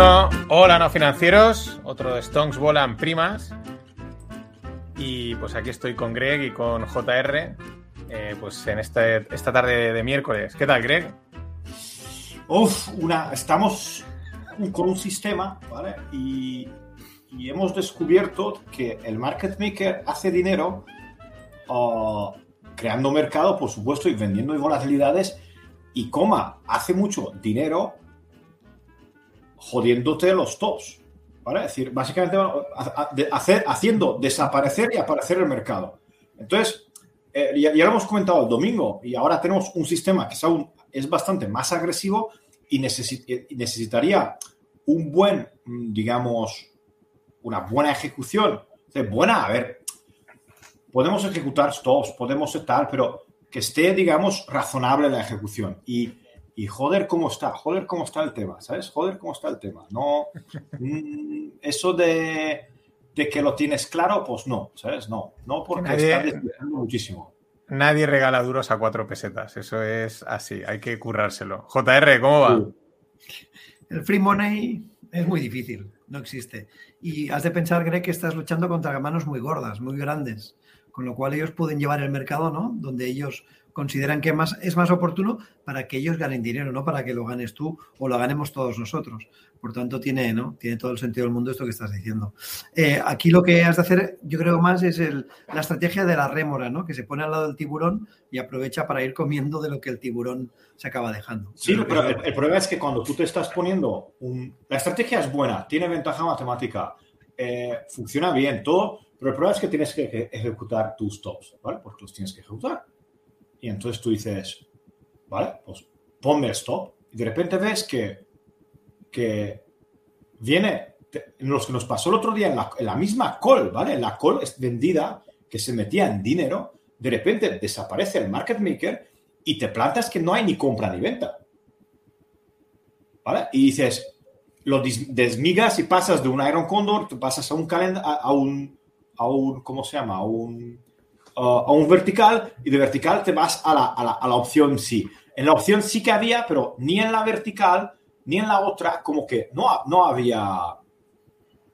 Hola, no financieros. Otro de Stonks Volan Primas. Y pues aquí estoy con Greg y con JR. eh, pues en este- esta tarde de miércoles. ¿Qué tal, Greg? Uf, una, estamos con un sistema, ¿vale? Y, y hemos descubierto que el market maker hace dinero ah, creando mercado, por supuesto, y vendiendo volatilidades. Y coma, hace mucho dinero jodiéndote los tops. ¿Vale? Es decir, básicamente hacer- haciendo desaparecer y aparecer el mercado. Entonces, eh, ya, lo hemos comentado el domingo, y ahora tenemos un sistema que es, aún, es bastante más agresivo y, necesi- y necesitaría un buen, mm, digamos, una buena ejecución. Sea, buena, a ver, podemos ejecutar stops, podemos tal, pero que esté, digamos, razonable la ejecución. Y, y joder, cómo está, joder, cómo está el tema, ¿sabes? Joder, cómo está el tema. No, mm, eso de, de que lo tienes claro, pues no, ¿sabes? No, no, porque nadie- está desviando muchísimo. Nadie regala duros a cuatro pesetas. Eso es así. Hay que currárselo. JR, ¿cómo va? El free money es muy difícil, no existe. Y has de pensar, Greg, que estás luchando contra manos muy gordas, muy grandes, con lo cual ellos pueden llevar el mercado, ¿no? Donde ellos consideran que más, es más oportuno para que ellos ganen dinero, no para que lo ganes tú o lo ganemos todos nosotros. Por tanto, tiene, ¿no? tiene todo el sentido del mundo esto que estás diciendo. Eh, aquí lo que has de hacer, yo creo más, es el- la estrategia de la rémora, ¿no? Que se pone al lado del tiburón y aprovecha para ir comiendo de lo que el tiburón se acaba dejando. Sí, Creo pero el problema es que cuando tú te estás poniendo un... La estrategia es buena, tiene ventaja matemática, eh, funciona bien, todo, pero el problema es que tienes que, ejecutar tus stops, ¿vale? Porque los tienes que ejecutar. Y entonces tú dices, ¿vale? Pues ponme stop. Y de repente ves que, que viene, te- los que nos pasó el otro día en la, misma call, ¿vale? La call es vendida, que se metía en dinero, de repente desaparece el market maker y te plantas que no hay ni compra ni venta. ¿Vale? Y dices, lo desmigas y pasas de un Iron Condor, te pasas a un a un, a un, ¿cómo se llama? A un, uh, a un vertical y de vertical te vas a la, a la- a la opción sí. En la opción sí que había, pero ni en la vertical ni en la otra, como que no, no había,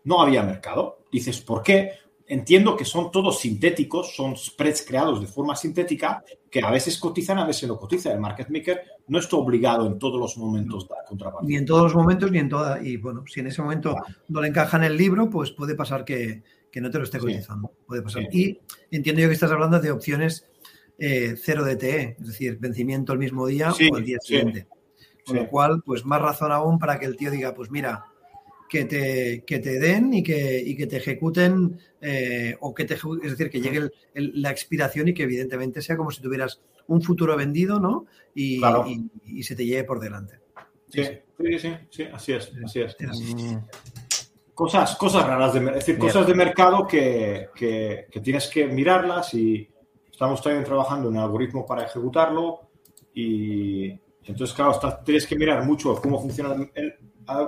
no había mercado. Dices, ¿por qué? Entiendo que son todos sintéticos, son spreads creados de forma sintética que a veces cotizan, a veces no cotizan. El market maker no está obligado en todos los momentos de contrapartida. Ni en todos los momentos, ni en toda. Y bueno, si en ese momento no le encaja en el libro, pues puede pasar que, que no te lo esté Sí. cotizando. Puede pasar. Sí. Y entiendo yo que estás hablando de opciones eh, cero DTE, es decir, vencimiento el mismo día Sí, o el día siguiente. Con lo cual, pues más razón aún para que el tío diga, pues mira, que te, que te den y que, y que te ejecuten, eh, o que te, es decir, que llegue el- el- la expiración y que evidentemente sea como si tuvieras un futuro vendido, ¿no? Y, Claro. y- y se te lleve por delante. Sí, sí, sí, sí, así es, así es. Así. Mm, Cosas, cosas raras, de, es decir, Mierda. cosas de mercado que, que- que tienes que mirarlas y estamos también trabajando en un algoritmo para ejecutarlo y entonces, claro, tienes que mirar mucho cómo funciona el,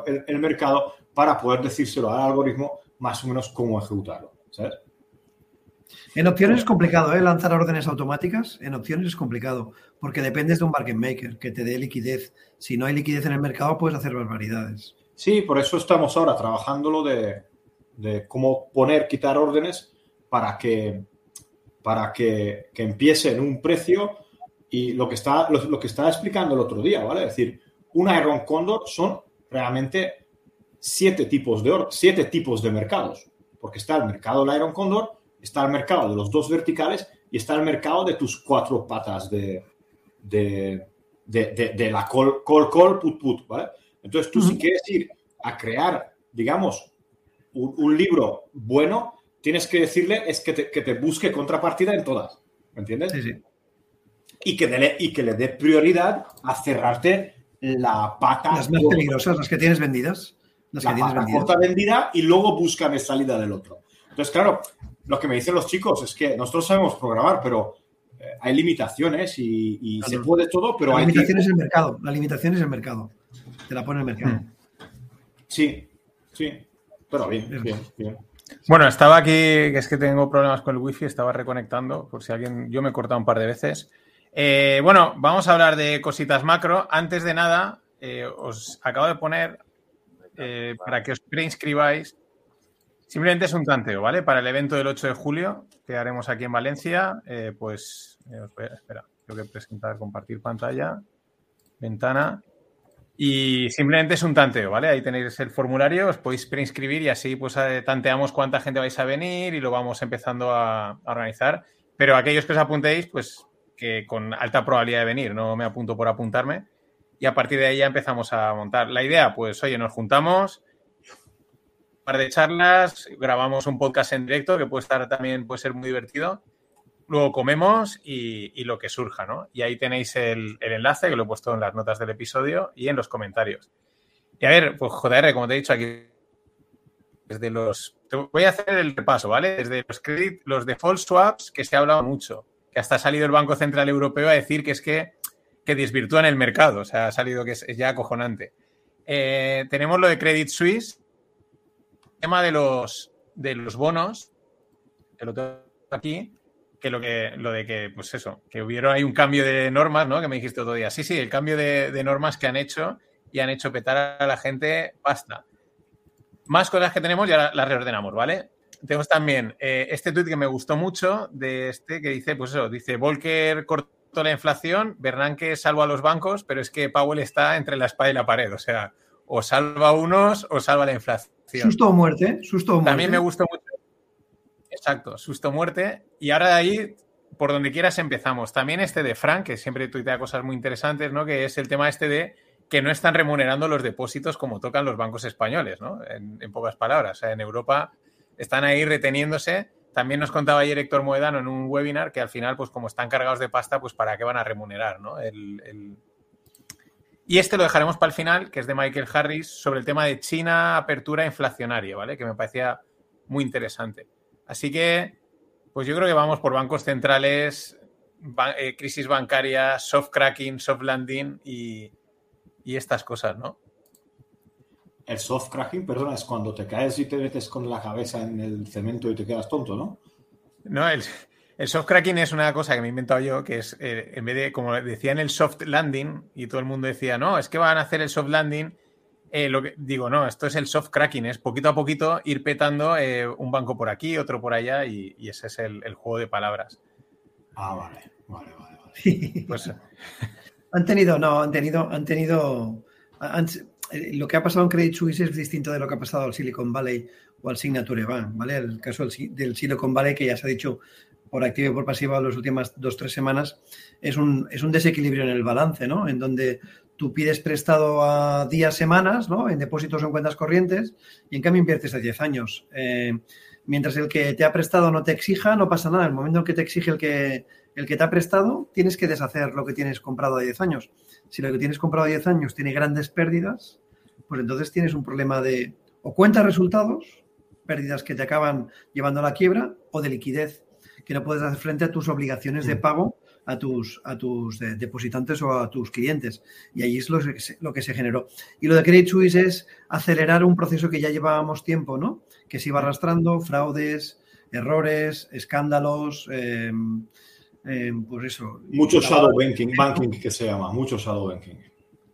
el- el mercado para poder decírselo al algoritmo más o menos cómo ejecutarlo, ¿sabes? En opciones es complicado, ¿eh? Lanzar órdenes automáticas. En opciones es complicado, porque dependes de un market maker que te dé liquidez. Si no hay liquidez en el mercado, puedes hacer barbaridades. Sí, por eso estamos ahora trabajándolo de, de cómo poner, quitar órdenes para que, para que, que empiece en un precio y lo que, está, lo, que explicando el otro día, ¿vale? Es decir, un Iron Condor son realmente siete tipos de, siete tipos de mercados, porque está el mercado del Iron Condor, está el mercado de los dos verticales y está el mercado de tus cuatro patas de, de, de, de- de la call, call, call, put, put, ¿vale? Entonces tú si quieres ir a crear, digamos, un, un libro bueno, tienes que decirle es que te, que te busque contrapartida en todas, ¿me entiendes? Sí, sí. Y, que dele- y que le dé prioridad a cerrarte la pata, Las más corta- peligrosas, las que tienes vendidas. Las que la pata corta vendida y luego búscame salida del otro. Entonces, claro, lo que me dicen los chicos es que nosotros sabemos programar, pero eh, hay limitaciones y, y Claro. se puede todo, pero la hay limitación es el mercado. La limitación es el mercado. Te la pone el mercado. Mm. Sí, sí, pero bien, bien, bien. Bueno, estaba aquí, que es que tengo problemas con el wifi, estaba reconectando, por si alguien, yo me he cortado un par de veces. Eh, bueno, vamos a hablar de cositas macro. Antes de nada, eh, os acabo de poner eh, para que os preinscribáis. Simplemente es un tanteo, ¿vale? Para el evento del 8 de julio que haremos aquí en Valencia, eh, pues, espera, tengo que presentar, compartir pantalla, ventana. Y simplemente es un tanteo, ¿vale? Ahí tenéis el formulario, os podéis preinscribir y así pues tanteamos cuánta gente vais a venir y lo vamos empezando a, a organizar. Pero aquellos que os apuntéis, pues que con alta probabilidad de venir, no me apunto por apuntarme. Y a partir de ahí ya empezamos a montar. La idea, pues, oye, nos juntamos, un par de charlas, grabamos un podcast en directo que puede estar también, puede ser muy divertido. Luego comemos y, lo que surja, ¿no? Y ahí tenéis el, enlace que lo he puesto en las notas del episodio y en los comentarios. Y a ver, pues JR, como te he dicho aquí, desde los. voy a hacer el repaso, ¿vale? Desde los credit, los default swaps, que se ha hablado mucho que hasta ha salido el Banco Central Europeo a decir que es que, que desvirtúan el mercado. O sea, ha salido que es, ya acojonante. Eh, tenemos lo de Credit Suisse, el tema de los, de los bonos, que lo aquí, que lo, que lo de que, pues eso, que hubieron ahí un cambio de normas, ¿no? Que me dijiste otro día. Sí, sí, el cambio de, de normas que han hecho y han hecho petar a la gente, basta. Más cosas que tenemos ya las reordenamos, ¿vale? tenemos también eh, este tuit que me gustó mucho de este que dice, pues eso, dice Volcker cortó la inflación, Bernanke salva a los bancos, pero es que Powell está entre la espada y la pared, o sea, o salva a unos o salva la inflación. Susto o muerte, susto o muerte. También me gustó mucho. Exacto, susto muerte. Y ahora de ahí, por donde quieras empezamos. También este de Frank, que siempre tuitea cosas muy interesantes, ¿no? Que es el tema este de que no están remunerando los depósitos como tocan los bancos españoles, ¿no? En, pocas palabras. O sea, en Europa están ahí reteniéndose. También nos contaba ayer Héctor Moedano en un webinar que al final, pues como están cargados de pasta, pues para qué van a remunerar, ¿no? Y este lo dejaremos para el final, que es de Michael Harris, sobre el tema de China, apertura inflacionaria, ¿vale? Que me parecía muy interesante. Así que, pues yo creo que vamos por bancos centrales, eh, crisis bancaria, soft cracking, soft landing y, y estas cosas, ¿no? El soft cracking, perdona, es cuando te caes y te metes con la cabeza en el cemento y te quedas tonto, ¿no? No, el, soft cracking es una cosa que me he inventado yo, que es, eh, en vez de, como decían el soft landing, y todo el mundo decía, no, es que van a hacer el soft landing, eh, lo que, digo, no, esto es el soft cracking, es poquito a poquito ir petando eh, un banco por aquí, otro por allá, y, ese es el, juego de palabras. Ah, vale, vale, vale. Pues, han tenido, no, han tenido, han tenido, eh, lo que ha pasado en Credit Suisse es distinto de lo que ha pasado al Silicon Valley o al Signature Bank, ¿vale? El caso del, Silicon Valley, que ya se ha dicho por activa y por pasiva las últimas dos, tres semanas, es un, es un desequilibrio en el balance, ¿no? En donde tú pides prestado a días, semanas, ¿no? En depósitos o en cuentas corrientes y en cambio inviertes a 10 años. Eh, mientras el que te ha prestado no te exija, no pasa nada. En el momento en que te exige el que, el que te ha prestado, tienes que deshacer lo que tienes comprado a 10 años. Si lo que tienes comprado a 10 años tiene grandes pérdidas, pues entonces tienes un problema de o cuenta resultados, pérdidas que te acaban llevando a la quiebra, o de liquidez, que no puedes hacer frente a tus obligaciones de mm. pago a tus, a tus depositantes o a tus clientes. Y ahí es lo, lo, que se generó. Y lo de Credit Suisse es acelerar un proceso que ya llevábamos tiempo, ¿no? Que se iba arrastrando, fraudes, errores, escándalos, eh, eh, pues eso. Mucho shadow banking, banking que se llama, mucho shadow banking.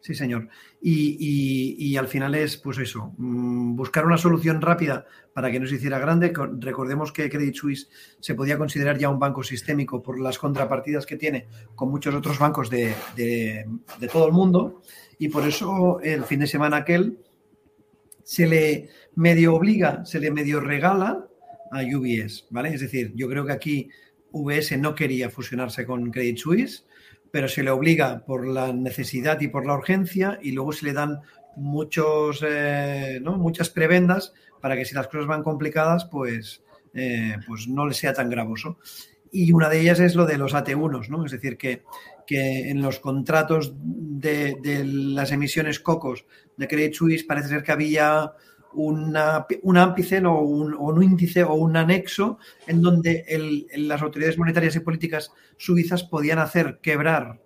Sí, señor. Y, al final es, pues eso, mm, buscar una solución rápida para que no se hiciera grande. Recordemos que Credit Suisse se podía considerar ya un banco sistémico por las contrapartidas que tiene con muchos otros bancos de, de todo el mundo. Y por eso el fin de semana aquel se le medio obliga, se le medio regala a UBS, ¿vale? Es decir, yo creo que aquí VS no quería fusionarse con Credit Suisse, pero se le obliga por la necesidad y por la urgencia y luego se le dan muchos, eh, ¿no? muchas prebendas para que si las cosas van complicadas, pues, eh, pues no le sea tan gravoso. Y una de ellas es lo de los AT1, ¿no? Es decir, que, que en los contratos de, de, las emisiones COCOS de Credit Suisse parece ser que había una, un ámpice o un, índice o un anexo en donde las autoridades monetarias y políticas suizas podían hacer quebrar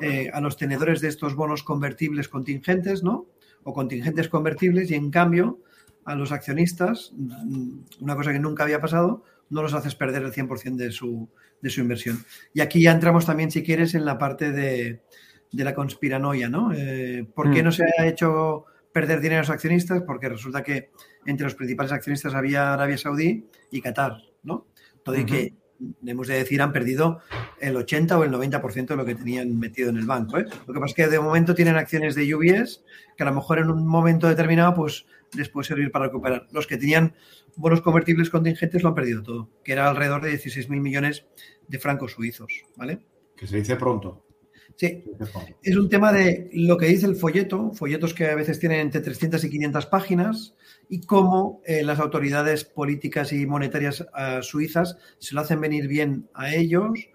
eh, a los tenedores de estos bonos convertibles contingentes, ¿no? O contingentes convertibles y en cambio a los accionistas, mm, una cosa que nunca había pasado, no los haces perder el 100% de su, de su inversión. Y aquí ya entramos también, si quieres, en la parte de, la conspiranoia, ¿no? Eh, ¿Por qué mm. no se ha hecho perder dinero a los accionistas porque resulta que entre los principales accionistas había Arabia Saudí y Qatar, ¿no? Todo y que, hemos de decir, han perdido el 80 o el 90% de lo que tenían metido en el banco. ¿eh? Lo que pasa es que de momento tienen acciones de UBS que a lo mejor en un momento determinado pues les puede servir para recuperar. Los que tenían buenos convertibles contingentes lo han perdido todo, que era alrededor de 16.000 millones de francos suizos, ¿vale? Que se dice pronto. Sí, es un tema de lo que dice el folleto, folletos que a veces tienen entre 300 y 500 páginas, y cómo eh, las autoridades políticas y monetarias eh, suizas se lo hacen venir bien a ellos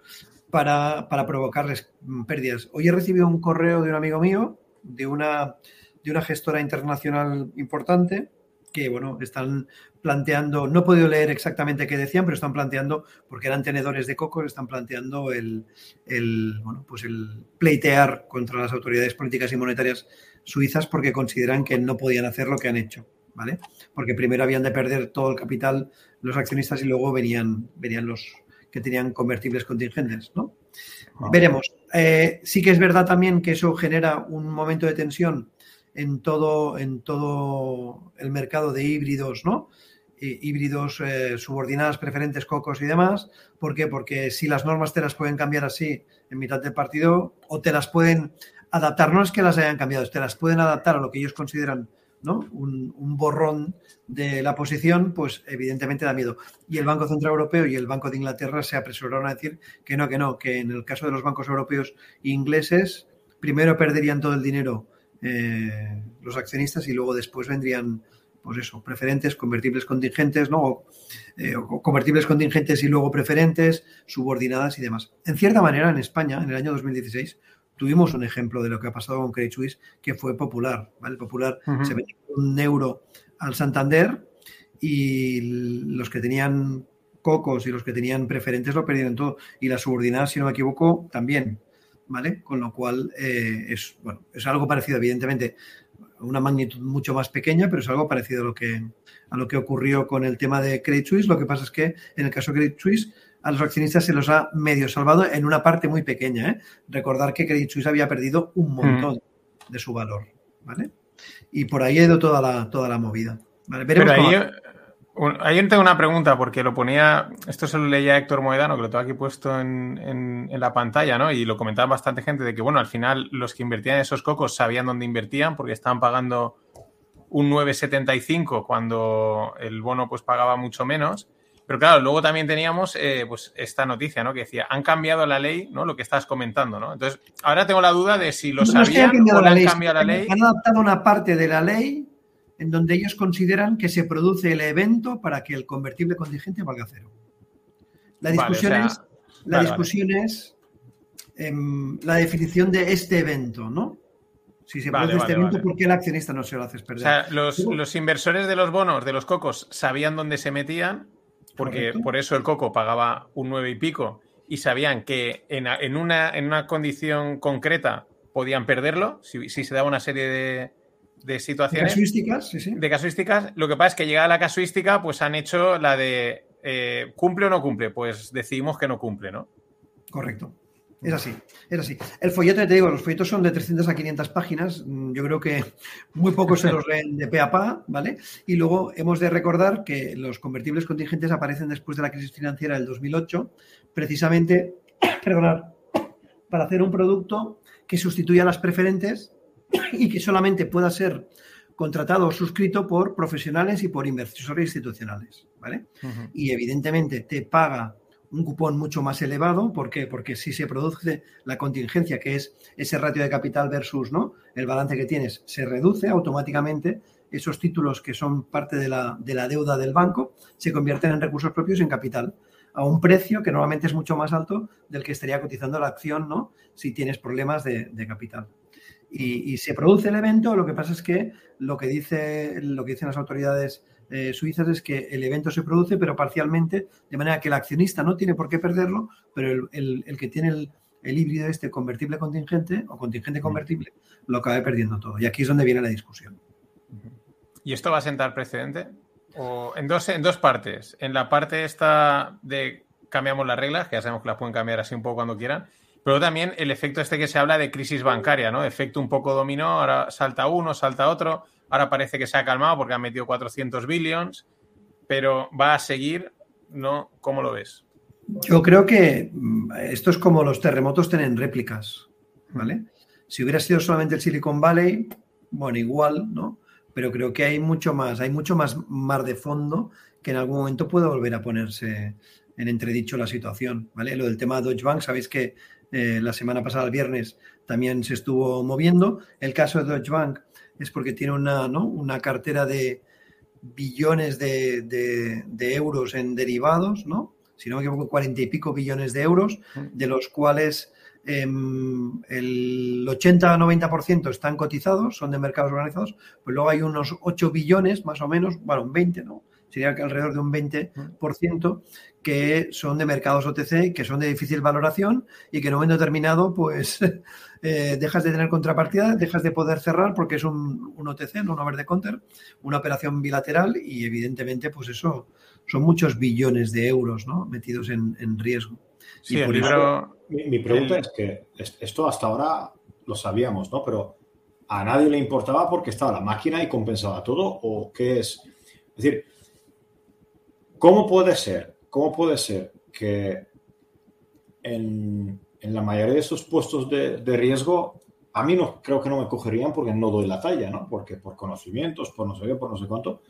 para, para, provocarles pérdidas. Hoy he recibido un correo de un amigo mío, de una, de una gestora internacional importante, que bueno, están planteando, no he podido leer exactamente qué decían, pero están planteando, porque eran tenedores de cocos, están planteando el, el, bueno, pues el pleitear contra las autoridades políticas y monetarias suizas porque consideran que no podían hacer lo que han hecho. ¿vale? Porque primero habían de perder todo el capital los accionistas y luego venían, venían los que tenían convertibles contingentes, ¿no? Ah. Veremos. Eh, sí que es verdad también que eso genera un momento de tensión en todo, en todo el mercado de híbridos, ¿no? híbridos eh, subordinadas, preferentes, cocos y demás. ¿Por qué? Porque si las normas te las pueden cambiar así en mitad del partido o te las pueden adaptar, no es que las hayan cambiado, te las pueden adaptar a lo que ellos consideran un, borrón de la posición, pues evidentemente da miedo. Y el Banco Central Europeo y el Banco de Inglaterra se apresuraron a decir que no, que no, que en el caso de los bancos europeos e ingleses, primero perderían todo el dinero eh, los accionistas y luego después vendrían, pues eso, preferentes, convertibles contingentes, ¿no? Eh, o convertibles contingentes y luego preferentes, subordinadas y demás. En cierta manera, en España, en el año 2016, tuvimos un ejemplo de lo que ha pasado con Credit Suisse, que fue Popular. ¿vale? Popular se vendió un euro al Santander y los que tenían cocos y los que tenían preferentes lo perdieron todo. Y las subordinadas, si no me equivoco, también. ¿Vale? Con lo cual eh, es, bueno, es algo parecido, evidentemente, una magnitud mucho más pequeña, pero es algo parecido a lo que, a lo que ocurrió con el tema de Credit Suisse. Lo que pasa es que en el caso de Credit Suisse a los accionistas se los ha medio salvado en una parte muy pequeña. ¿eh? Recordar que Credit Suisse había perdido un montón mm. de su valor. ¿vale? Y por ahí ha ido toda la, toda la movida. Pero ahí, ahí tengo una pregunta, porque lo ponía, esto se lo leía Héctor Moedano, que lo tengo aquí puesto en, la pantalla, ¿no? Y lo comentaba bastante gente de que, bueno, al final los que invertían en esos cocos sabían dónde invertían, porque estaban pagando un 9,75 cuando el bono pues pagaba mucho menos. Pero claro, luego también teníamos eh, pues esta noticia, ¿no? Que decía, han cambiado la ley, ¿no? Lo que estás comentando, ¿no? Entonces, ahora tengo la duda de si lo sabían o han cambiado la ley. Han adaptado una parte de la ley en donde ellos consideran que se produce el evento para que el convertible contingente valga cero. La discusión es, la, discusión es em, la definición de este evento, ¿no? Si se produce este evento, ¿por qué el accionista no se lo hace perder? O sea, los, los inversores de los bonos, de los cocos, sabían dónde se metían porque por eso el Coco pagaba un nueve y pico y sabían que en, una, en una, condición concreta podían perderlo si, se daba una serie de, de situaciones. Casuísticas, sí, sí. De casuísticas. Lo que pasa es que llegada la casuística, pues han hecho la de eh, ¿cumple o no cumple? Pues decidimos que no cumple, ¿no? Correcto. Es así, es así. El folleto, te digo, los folletos son de 300 a 500 páginas. Mm, yo creo que muy pocos se los leen de pe a pa, ¿vale? Y luego hemos de recordar que los convertibles contingentes aparecen después de la crisis financiera del 2008, precisamente, perdonar, para hacer un producto que sustituya a las preferentes y que solamente pueda ser contratado o suscrito por profesionales y por inversores institucionales, ¿vale? Y evidentemente te paga un cupón mucho más elevado. ¿Por qué? Porque si se produce la contingencia, que es ese ratio de capital versus ¿no? el balance que tienes, se reduce automáticamente. Esos títulos que son parte de la, de la deuda del banco se convierten en recursos propios en capital a un precio que normalmente es mucho más alto del que estaría cotizando la acción, ¿no? Si tienes problemas de, capital. Y, y, se produce el evento, lo que pasa es que lo que, dice, lo que dicen las autoridades eh, suizas es que el evento se produce, pero parcialmente, de manera que el accionista no tiene por qué perderlo, pero el, que tiene el, híbrido este convertible contingente o contingente convertible lo acaba perdiendo todo. Y aquí es donde viene la discusión. ¿Y esto va a sentar precedente? O en, dos, en dos partes. En la parte esta de cambiamos las reglas, que ya sabemos que las pueden cambiar así un poco cuando quieran, pero también el efecto este que se habla de crisis bancaria, ¿no? Efecto un poco dominó, ahora salta uno, salta otro ahora parece que se ha calmado porque ha metido 400 billions, pero va a seguir, ¿no? ¿Cómo lo ves? Yo creo que mm, esto es como los terremotos tienen réplicas, ¿vale? Si hubiera sido solamente el Silicon Valley, bueno, igual, ¿no? Pero creo que hay mucho más, hay mucho más mar de fondo que en algún momento puede volver a ponerse en entredicho la situación, ¿vale? Lo del tema de Deutsche Bank, sabéis que eh, la semana pasada, el viernes, también se estuvo moviendo. El caso de Deutsche Bank es porque tiene una, una cartera de billones de, de euros en derivados, ¿no? si no me equivoco, cuarenta y pico billones de euros, de los cuales em, el 80-90% están cotizados, son de mercados organizados, pues luego hay unos 8 billones más o menos, bueno, un 20, ¿no? Sería que alrededor de un 20% que son de mercados OTC, que son de difícil valoración y que en un momento determinado, pues eh, dejas de tener contrapartida, dejas de poder cerrar porque es un, un OTC, no un over the counter, una operación bilateral y evidentemente, pues eso son muchos billones de euros ¿no? metidos en, riesgo. Sí, mi, pregunta es que esto hasta ahora lo sabíamos, ¿no? Pero a nadie le importaba porque estaba la máquina y compensaba todo o qué es. Es decir, ¿cómo puede ser? ¿Cómo puede ser que en, la mayoría de esos puestos de, riesgo a mí no creo que no me cogerían porque no doy la talla, ¿no? Porque por conocimientos, por no sé qué, por no sé cuánto,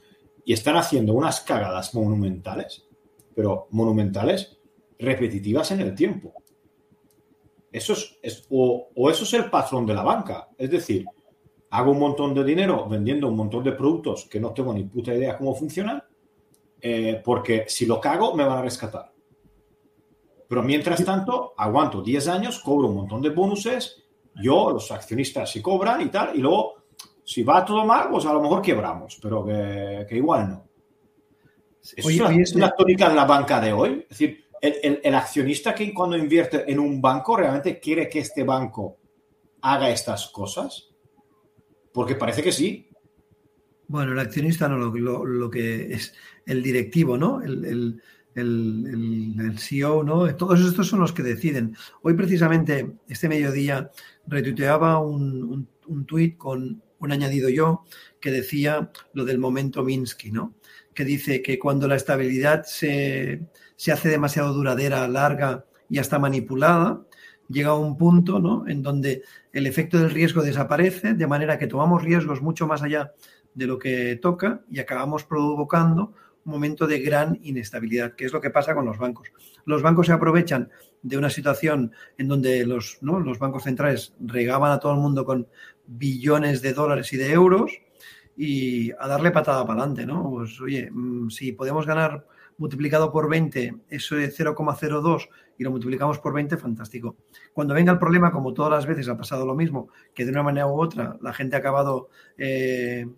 y están haciendo unas cagadas monumentales, pero monumentales, repetitivas en el tiempo. Eso es, o, eso es el patrón de la banca. Es decir, hago un montón de dinero vendiendo un montón de productos que no tengo ni puta idea cómo funcionan, eh, porque si lo cago me van a rescatar. Pero mientras tanto, aguanto 10 años, cobro un montón de bonuses, yo, los accionistas sí cobran y tal, y luego si va todo mal, pues a lo mejor quebramos, pero que, igual no. es, la, tónica de la banca de hoy. Es decir, el, accionista que cuando invierte en un banco realmente quiere que este banco haga estas cosas. Porque parece que sí. Bueno, el accionista no, lo, que es el directivo, ¿no? El, el, CEO, ¿no? Todos estos son los que deciden. Hoy precisamente, este mediodía, retuiteaba un, un, un tuit con un añadido yo que decía lo del momento Minsky, ¿no? Que dice que cuando la estabilidad se, hace demasiado duradera, larga y hasta manipulada, llega un punto ¿no? en donde el efecto del riesgo desaparece, de manera que tomamos riesgos mucho más allá de lo que toca y acabamos provocando un momento de gran inestabilidad, que es lo que pasa con los bancos. Los bancos se aprovechan de una situación en donde los, los bancos centrales regaban a todo el mundo con billones de dólares y de euros y a darle patada para adelante, ¿no? Pues oye, mm, si podemos ganar multiplicado por 20 eso de 0,02 y lo multiplicamos por 20, fantástico. Cuando venga el problema, como todas las veces ha pasado lo mismo, que de una manera u otra la gente ha acabado eh,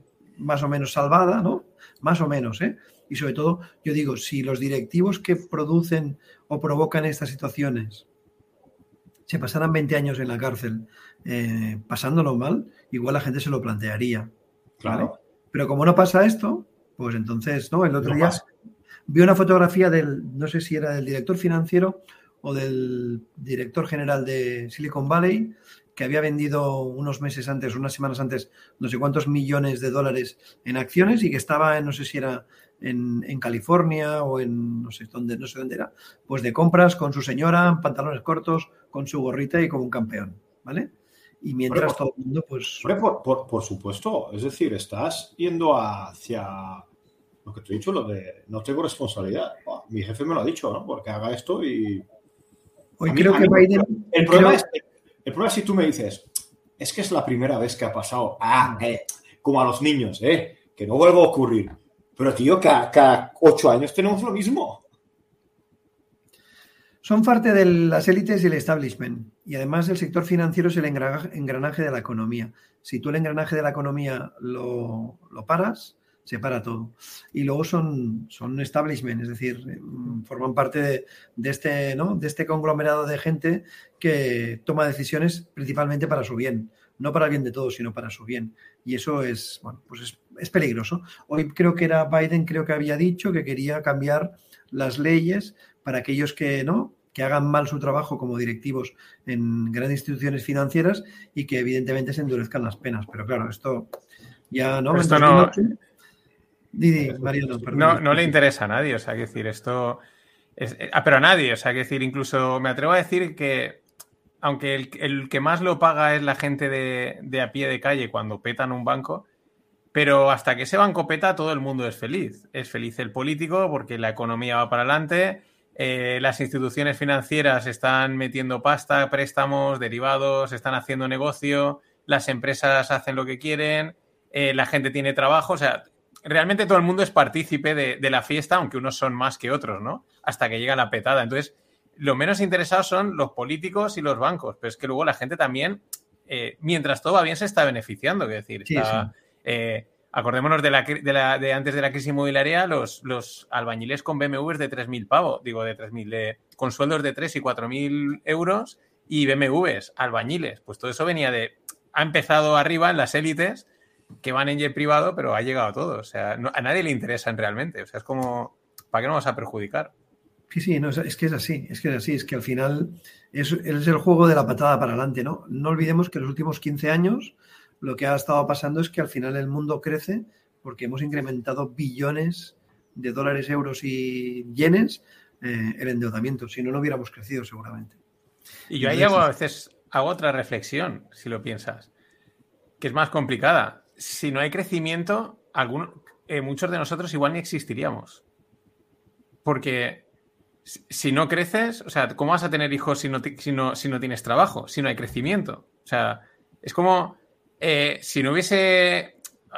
más o menos salvada, ¿no? Más o menos, ¿eh? Y sobre todo, yo digo, si los directivos que producen o provocan estas situaciones se pasaran 20 años en la cárcel eh, pasándolo mal, igual la gente se lo plantearía. Claro. Pero como no pasa esto, pues entonces, ¿no? El otro día vi una fotografía del, no sé si era del director financiero o del director general de Silicon Valley, que había vendido unos meses antes, unas semanas antes, no sé cuántos millones de dólares en acciones y que estaba, en, no sé si era en, California o en no sé dónde, no sé dónde era, pues de compras con su señora, pantalones cortos, con su gorrita y como un campeón, ¿vale? Y mientras todo el mundo, pues. por, supuesto, es decir, estás yendo hacia lo que te he dicho, lo de no tengo responsabilidad. mi jefe me lo ha dicho, ¿no? Porque haga esto y. Hoy creo que Biden. El problema, es, el si tú me dices, es que es la primera vez que ha pasado. Ah, como a los niños, ¿eh? Que no vuelva a ocurrir. Pero, tío, cada, ocho años tenemos lo mismo. Son parte de las élites y el establishment. Y además el sector financiero es el engranaje de la economía. Si tú el engranaje de la economía lo, paras, se para todo. Y luego son, son establishment, es decir, mm, forman parte de, este, ¿no? de este conglomerado de gente que toma decisiones principalmente para su bien. No para el bien de todos, sino para su bien. Y eso es, bueno, pues es es peligroso. Hoy creo que era Biden, creo que había dicho que quería cambiar las leyes para aquellos que no que hagan mal su trabajo como directivos en grandes instituciones financieras y que evidentemente se endurezcan las penas. Pero claro, esto Ya, ¿no? Esto no- 2008 Didi, Mariano, perdón. No, no le interesa a nadie, o sea, que decir, esto. Es, eh, ah, pero a nadie, o sea, que decir, incluso me atrevo a decir que, aunque el, el que más lo paga es la gente de, de a pie de calle cuando petan un banco, pero hasta que ese banco peta, todo el mundo es feliz. Es feliz el político porque la economía va para adelante, eh, las instituciones financieras están metiendo pasta, préstamos, derivados, están haciendo negocio, las empresas hacen lo que quieren, eh, la gente tiene trabajo, o sea, realmente todo el mundo es partícipe de, de la fiesta, aunque unos son más que otros, ¿no? Hasta que llega la petada. Entonces, lo menos interesados son los políticos y los bancos, pero es que luego la gente también, eh, mientras todo va bien, se está beneficiando. Es decir, Sí, está, eh, acordémonos de, la, de, la- de antes de la crisis inmobiliaria, los, los albañiles con BMWs de 3.000 pavos, digo de 3.000, de- con sueldos de 3 y 4.000 euros y BMWs, albañiles. Pues todo eso venía de. Ha empezado arriba en las élites que van en jet privado, pero ha llegado a todo. O sea, no- a nadie le interesan realmente. O sea, es como, ¿para qué nos vas a perjudicar? Sí, sí, no, es, es que es así, es que es así, es que al final es, es el juego de la patada para adelante, ¿no? No olvidemos que en los últimos 15 años lo que ha estado pasando es que al final el mundo crece porque hemos incrementado billones de dólares, euros y yenes eh, el endeudamiento, si no, no hubiéramos crecido seguramente. Y yo ahí hago a veces hago otra reflexión, si lo piensas, que es más complicada. Si no hay crecimiento, eh, muchos de nosotros igual ni existiríamos. Porque si- no creces, o sea, ¿cómo vas a tener hijos si no, si no, si no tienes trabajo? Si no hay crecimiento. O sea, es como eh, si no hubiese.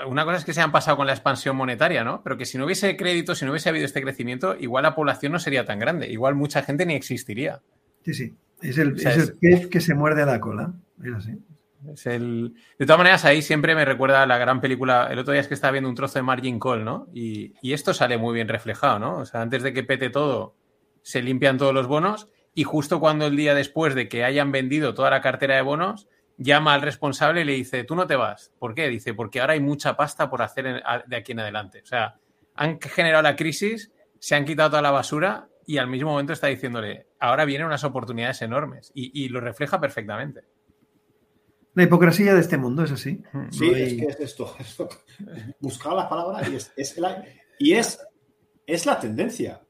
Una cosa es que se han pasado con la expansión monetaria, ¿no? Pero que si no hubiese crédito, si no hubiese habido este crecimiento, igual la población no sería tan grande. Igual mucha gente ni existiría. Sí, sí, es el, O sea, es el pez que se muerde la cola, es así. Es el... De todas maneras, ahí siempre me recuerda la gran película. El otro día es que estaba viendo un trozo de Margin Call, ¿no? Y, y esto sale muy bien reflejado, ¿no? O sea, antes de que pete todo, se limpian todos los bonos y justo cuando el día después de que hayan vendido toda la cartera de bonos, llama al responsable y le dice, tú no te vas. ¿Por qué? Dice, porque ahora hay mucha pasta por hacer en- de aquí en adelante. O sea, han generado la crisis, se han quitado toda la basura y al mismo momento está diciéndole, ahora vienen unas oportunidades enormes. Y, y lo refleja perfectamente. La hipocresía de este mundo es así. Sí, No hay- es que es esto. esto. Buscar la palabra y es, es la, y es, es la tendencia.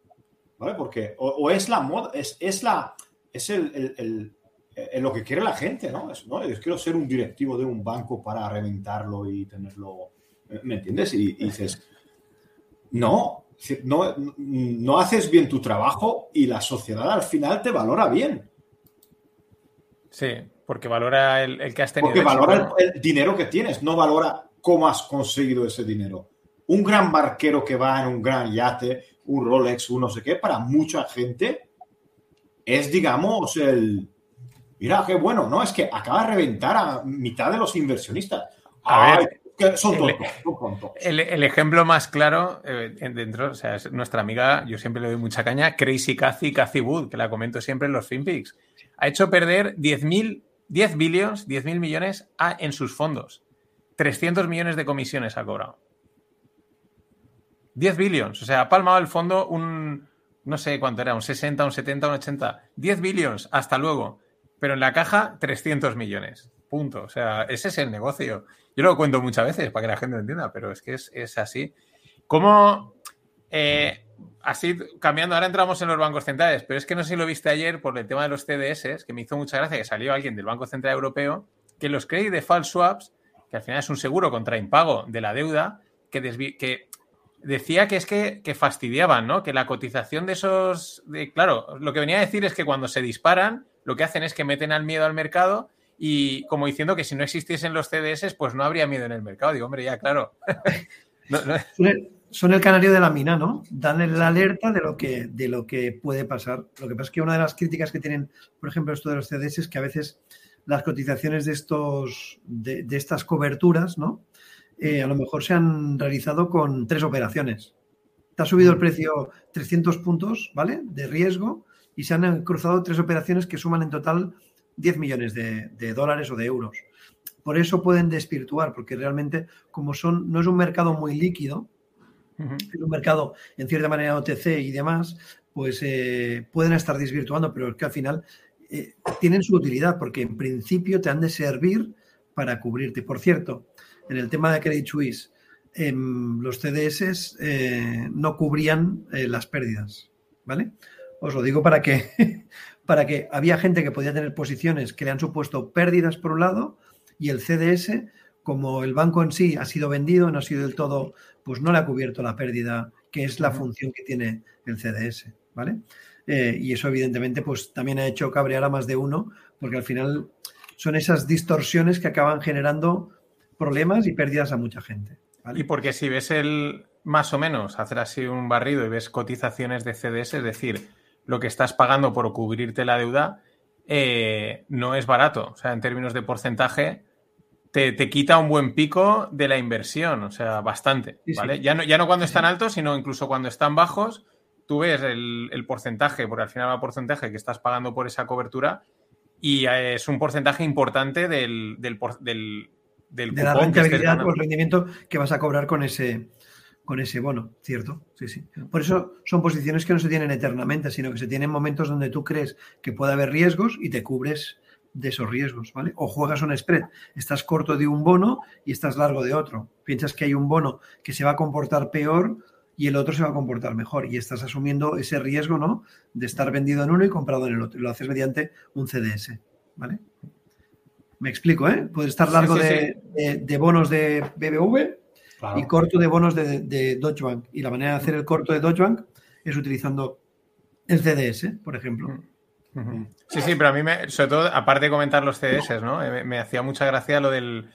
¿Vale? Porque o, o es la moda, es, es la es el, el- el- el- lo que quiere la gente, ¿no? Es, ¿no? Yo quiero ser un directivo de un banco para reventarlo y tenerlo. ¿Me entiendes? Y, y dices, no, no, no haces bien tu trabajo y la sociedad al final te valora bien. Sí, porque valora el, el que has tenido. Porque valora el, el dinero que tienes, no valora cómo has conseguido ese dinero. Un gran barquero que va en un gran yate, un Rolex, un no sé qué, para mucha gente es, digamos, el... Mira, qué bueno, ¿no? Es que acaba de reventar a mitad de los inversionistas. A Ay, ver, que son tontos, son tontos. El, el ejemplo más claro eh, en- dentro, o sea, es nuestra amiga, yo siempre le doy mucha caña, Crazy Cathy, Cathy Wood, que la comento siempre en los FinPix. Ha hecho perder 10.000, 10 billions, 10.000 millones a- en sus fondos. 300 millones de comisiones ha cobrado. 10 billions, o sea, ha palmado el fondo un, no sé cuánto era, un 60, un 70, un 80. 10 billions, hasta luego. Pero en la caja, 300 millones. Punto. O sea, ese es el negocio. Yo lo cuento muchas veces para que la gente lo entienda, pero es que es, es así. ¿Cómo, eh, así, cambiando, ahora entramos en los bancos centrales, pero es que no sé si lo viste ayer por el tema de los CDS, que me hizo mucha gracia que salió alguien del Banco Central Europeo, que los credit default swaps, que al final es un seguro contra impago de la deuda, que, decía que es que, que fastidiaban, ¿no? Que la cotización de esos. Claro, lo que venía a decir es que cuando se disparan, lo que hacen es que meten al miedo al mercado y como diciendo que si no existiesen los CDS, pues no habría miedo en el mercado. Digo, hombre, ya, claro. No, Son el, canario de la mina, ¿no? Dan la alerta de lo, que, de lo que puede pasar. Lo que pasa es que una de las críticas que tienen, por ejemplo, esto de los CDS es que a veces las cotizaciones de, estos, de, de estas coberturas, ¿no? Eh, a lo mejor se han realizado con tres operaciones. Te ha subido el precio 300 puntos, ¿vale? De riesgo y se han cruzado tres operaciones que suman en total 10 millones de, de dólares o de euros. Por eso pueden desvirtuar, porque realmente, como son, no es un mercado muy líquido, Es un mercado en cierta manera OTC y demás, pues eh, pueden estar desvirtuando, pero es que al final eh, tienen su utilidad, porque en principio te han de servir para cubrirte. Por cierto, en el tema de Credit Suisse, em, los CDS eh, no cubrían las pérdidas, ¿vale? Os lo digo para que, para que había gente que podía tener posiciones que le han supuesto pérdidas por un lado y el CDS, como el banco en sí ha sido vendido, no ha sido del todo, pues no le ha cubierto la pérdida, que es la función que tiene el CDS, ¿vale? Eh, y eso evidentemente pues también ha hecho cabrear a más de uno, porque al final son esas distorsiones que acaban generando problemas y pérdidas a mucha gente. Y porque si ves el más o menos hacer así un barrido y ves cotizaciones de CDS, es decir, lo que estás pagando por cubrirte la deuda, eh, no es barato. O sea, en términos de porcentaje, te, quita un buen pico de la inversión, o sea, bastante. ¿vale? Ya, no, ya no cuando están altos, sino incluso cuando están bajos, tú ves el, porcentaje, porque al final va porcentaje que estás pagando por esa cobertura y eh, es un porcentaje importante del, del, del, del de la rentabilidad o el rendimiento que vas a cobrar con ese, con ese bono, ¿cierto? Sí, sí. Por eso son posiciones que no se tienen eternamente, sino que se tienen momentos donde tú crees que puede haber riesgos y te cubres de esos riesgos, ¿vale? O juegas un spread, estás corto de un bono y estás largo de otro. Piensas que hay un bono que se va a comportar peor y el otro se va a comportar mejor y estás asumiendo ese riesgo, ¿no? De estar vendido en uno y comprado en el otro. Lo haces mediante un CDS, ¿vale? Me explico, ¿eh? Puedes estar largo de, bonos de BBV y corto de bonos de, de, Deutsche Bank. Y la manera de hacer el corto de Deutsche Bank es utilizando el CDS, por ejemplo. Sí, sí, pero a mí, me, sobre todo, aparte de comentar los CDS, ¿no? Eh, me, hacía mucha gracia lo del.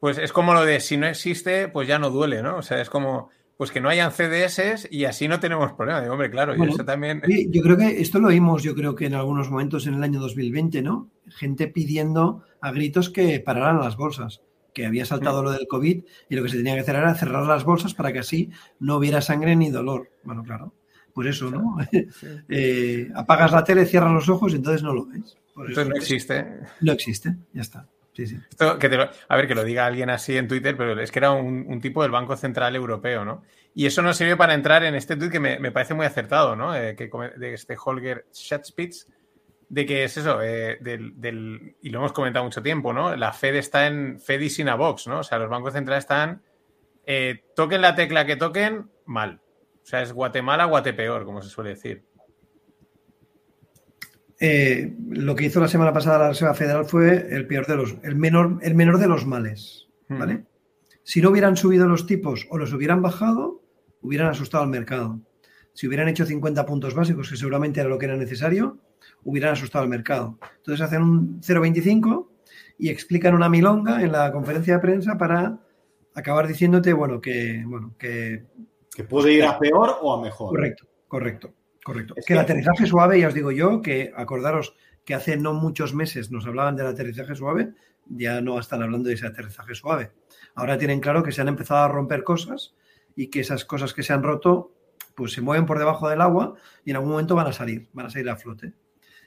Pues es como lo de si no existe, pues ya no duele, ¿no? O sea, es como. Pues que no hayan CDS y así no tenemos problema. hombre, claro, y eso también. Yo creo que esto lo oímos, yo creo que en algunos momentos en el año 2020, ¿no? Gente pidiendo a gritos que pararan las bolsas que había saltado mm. lo del COVID y lo que se tenía que hacer era cerrar las bolsas para que así no hubiera sangre ni dolor. Bueno, claro, pues eso, ¿no? Eh, apagas la tele, cierras los ojos y entonces no lo ves. entonces no existe. No existe, ya está. Sí, sí. a ver, que lo diga alguien así en Twitter, pero es que era un, tipo del Banco Central Europeo, ¿no? Y eso nos sirve para entrar en este tweet que me, parece muy acertado, ¿no? Eh, que, de este Holger Schatzpitz, de que es eso, eh, del, y lo hemos comentado mucho tiempo, ¿no? La Fed está en Fed y a box, ¿no? O sea, los bancos centrales están, toquen la tecla que toquen, mal. O sea, es Guatemala, Guatepeor, como se suele decir. Eh, lo que hizo la semana pasada la Reserva Federal fue el peor de los, el menor, el menor de los males. Hmm. ¿Vale? Si no hubieran subido los tipos o los hubieran bajado, hubieran asustado al mercado. Si hubieran hecho 50 puntos básicos, que seguramente era lo que era necesario, hubieran asustado al mercado. Entonces hacen un 0,25 y explican una milonga en la conferencia de prensa para acabar diciéndote, bueno, que, bueno, que que puede ir a peor o a mejor. Correcto, correcto, correcto. Es que el aterrizaje suave, ya os digo yo, que acordaros que hace no muchos meses nos hablaban del aterrizaje suave, ya no están hablando de ese aterrizaje suave. Ahora tienen claro que se han empezado a romper cosas y que esas cosas que se han roto pues se mueven por debajo del agua y en algún momento van a salir, van a salir a flote.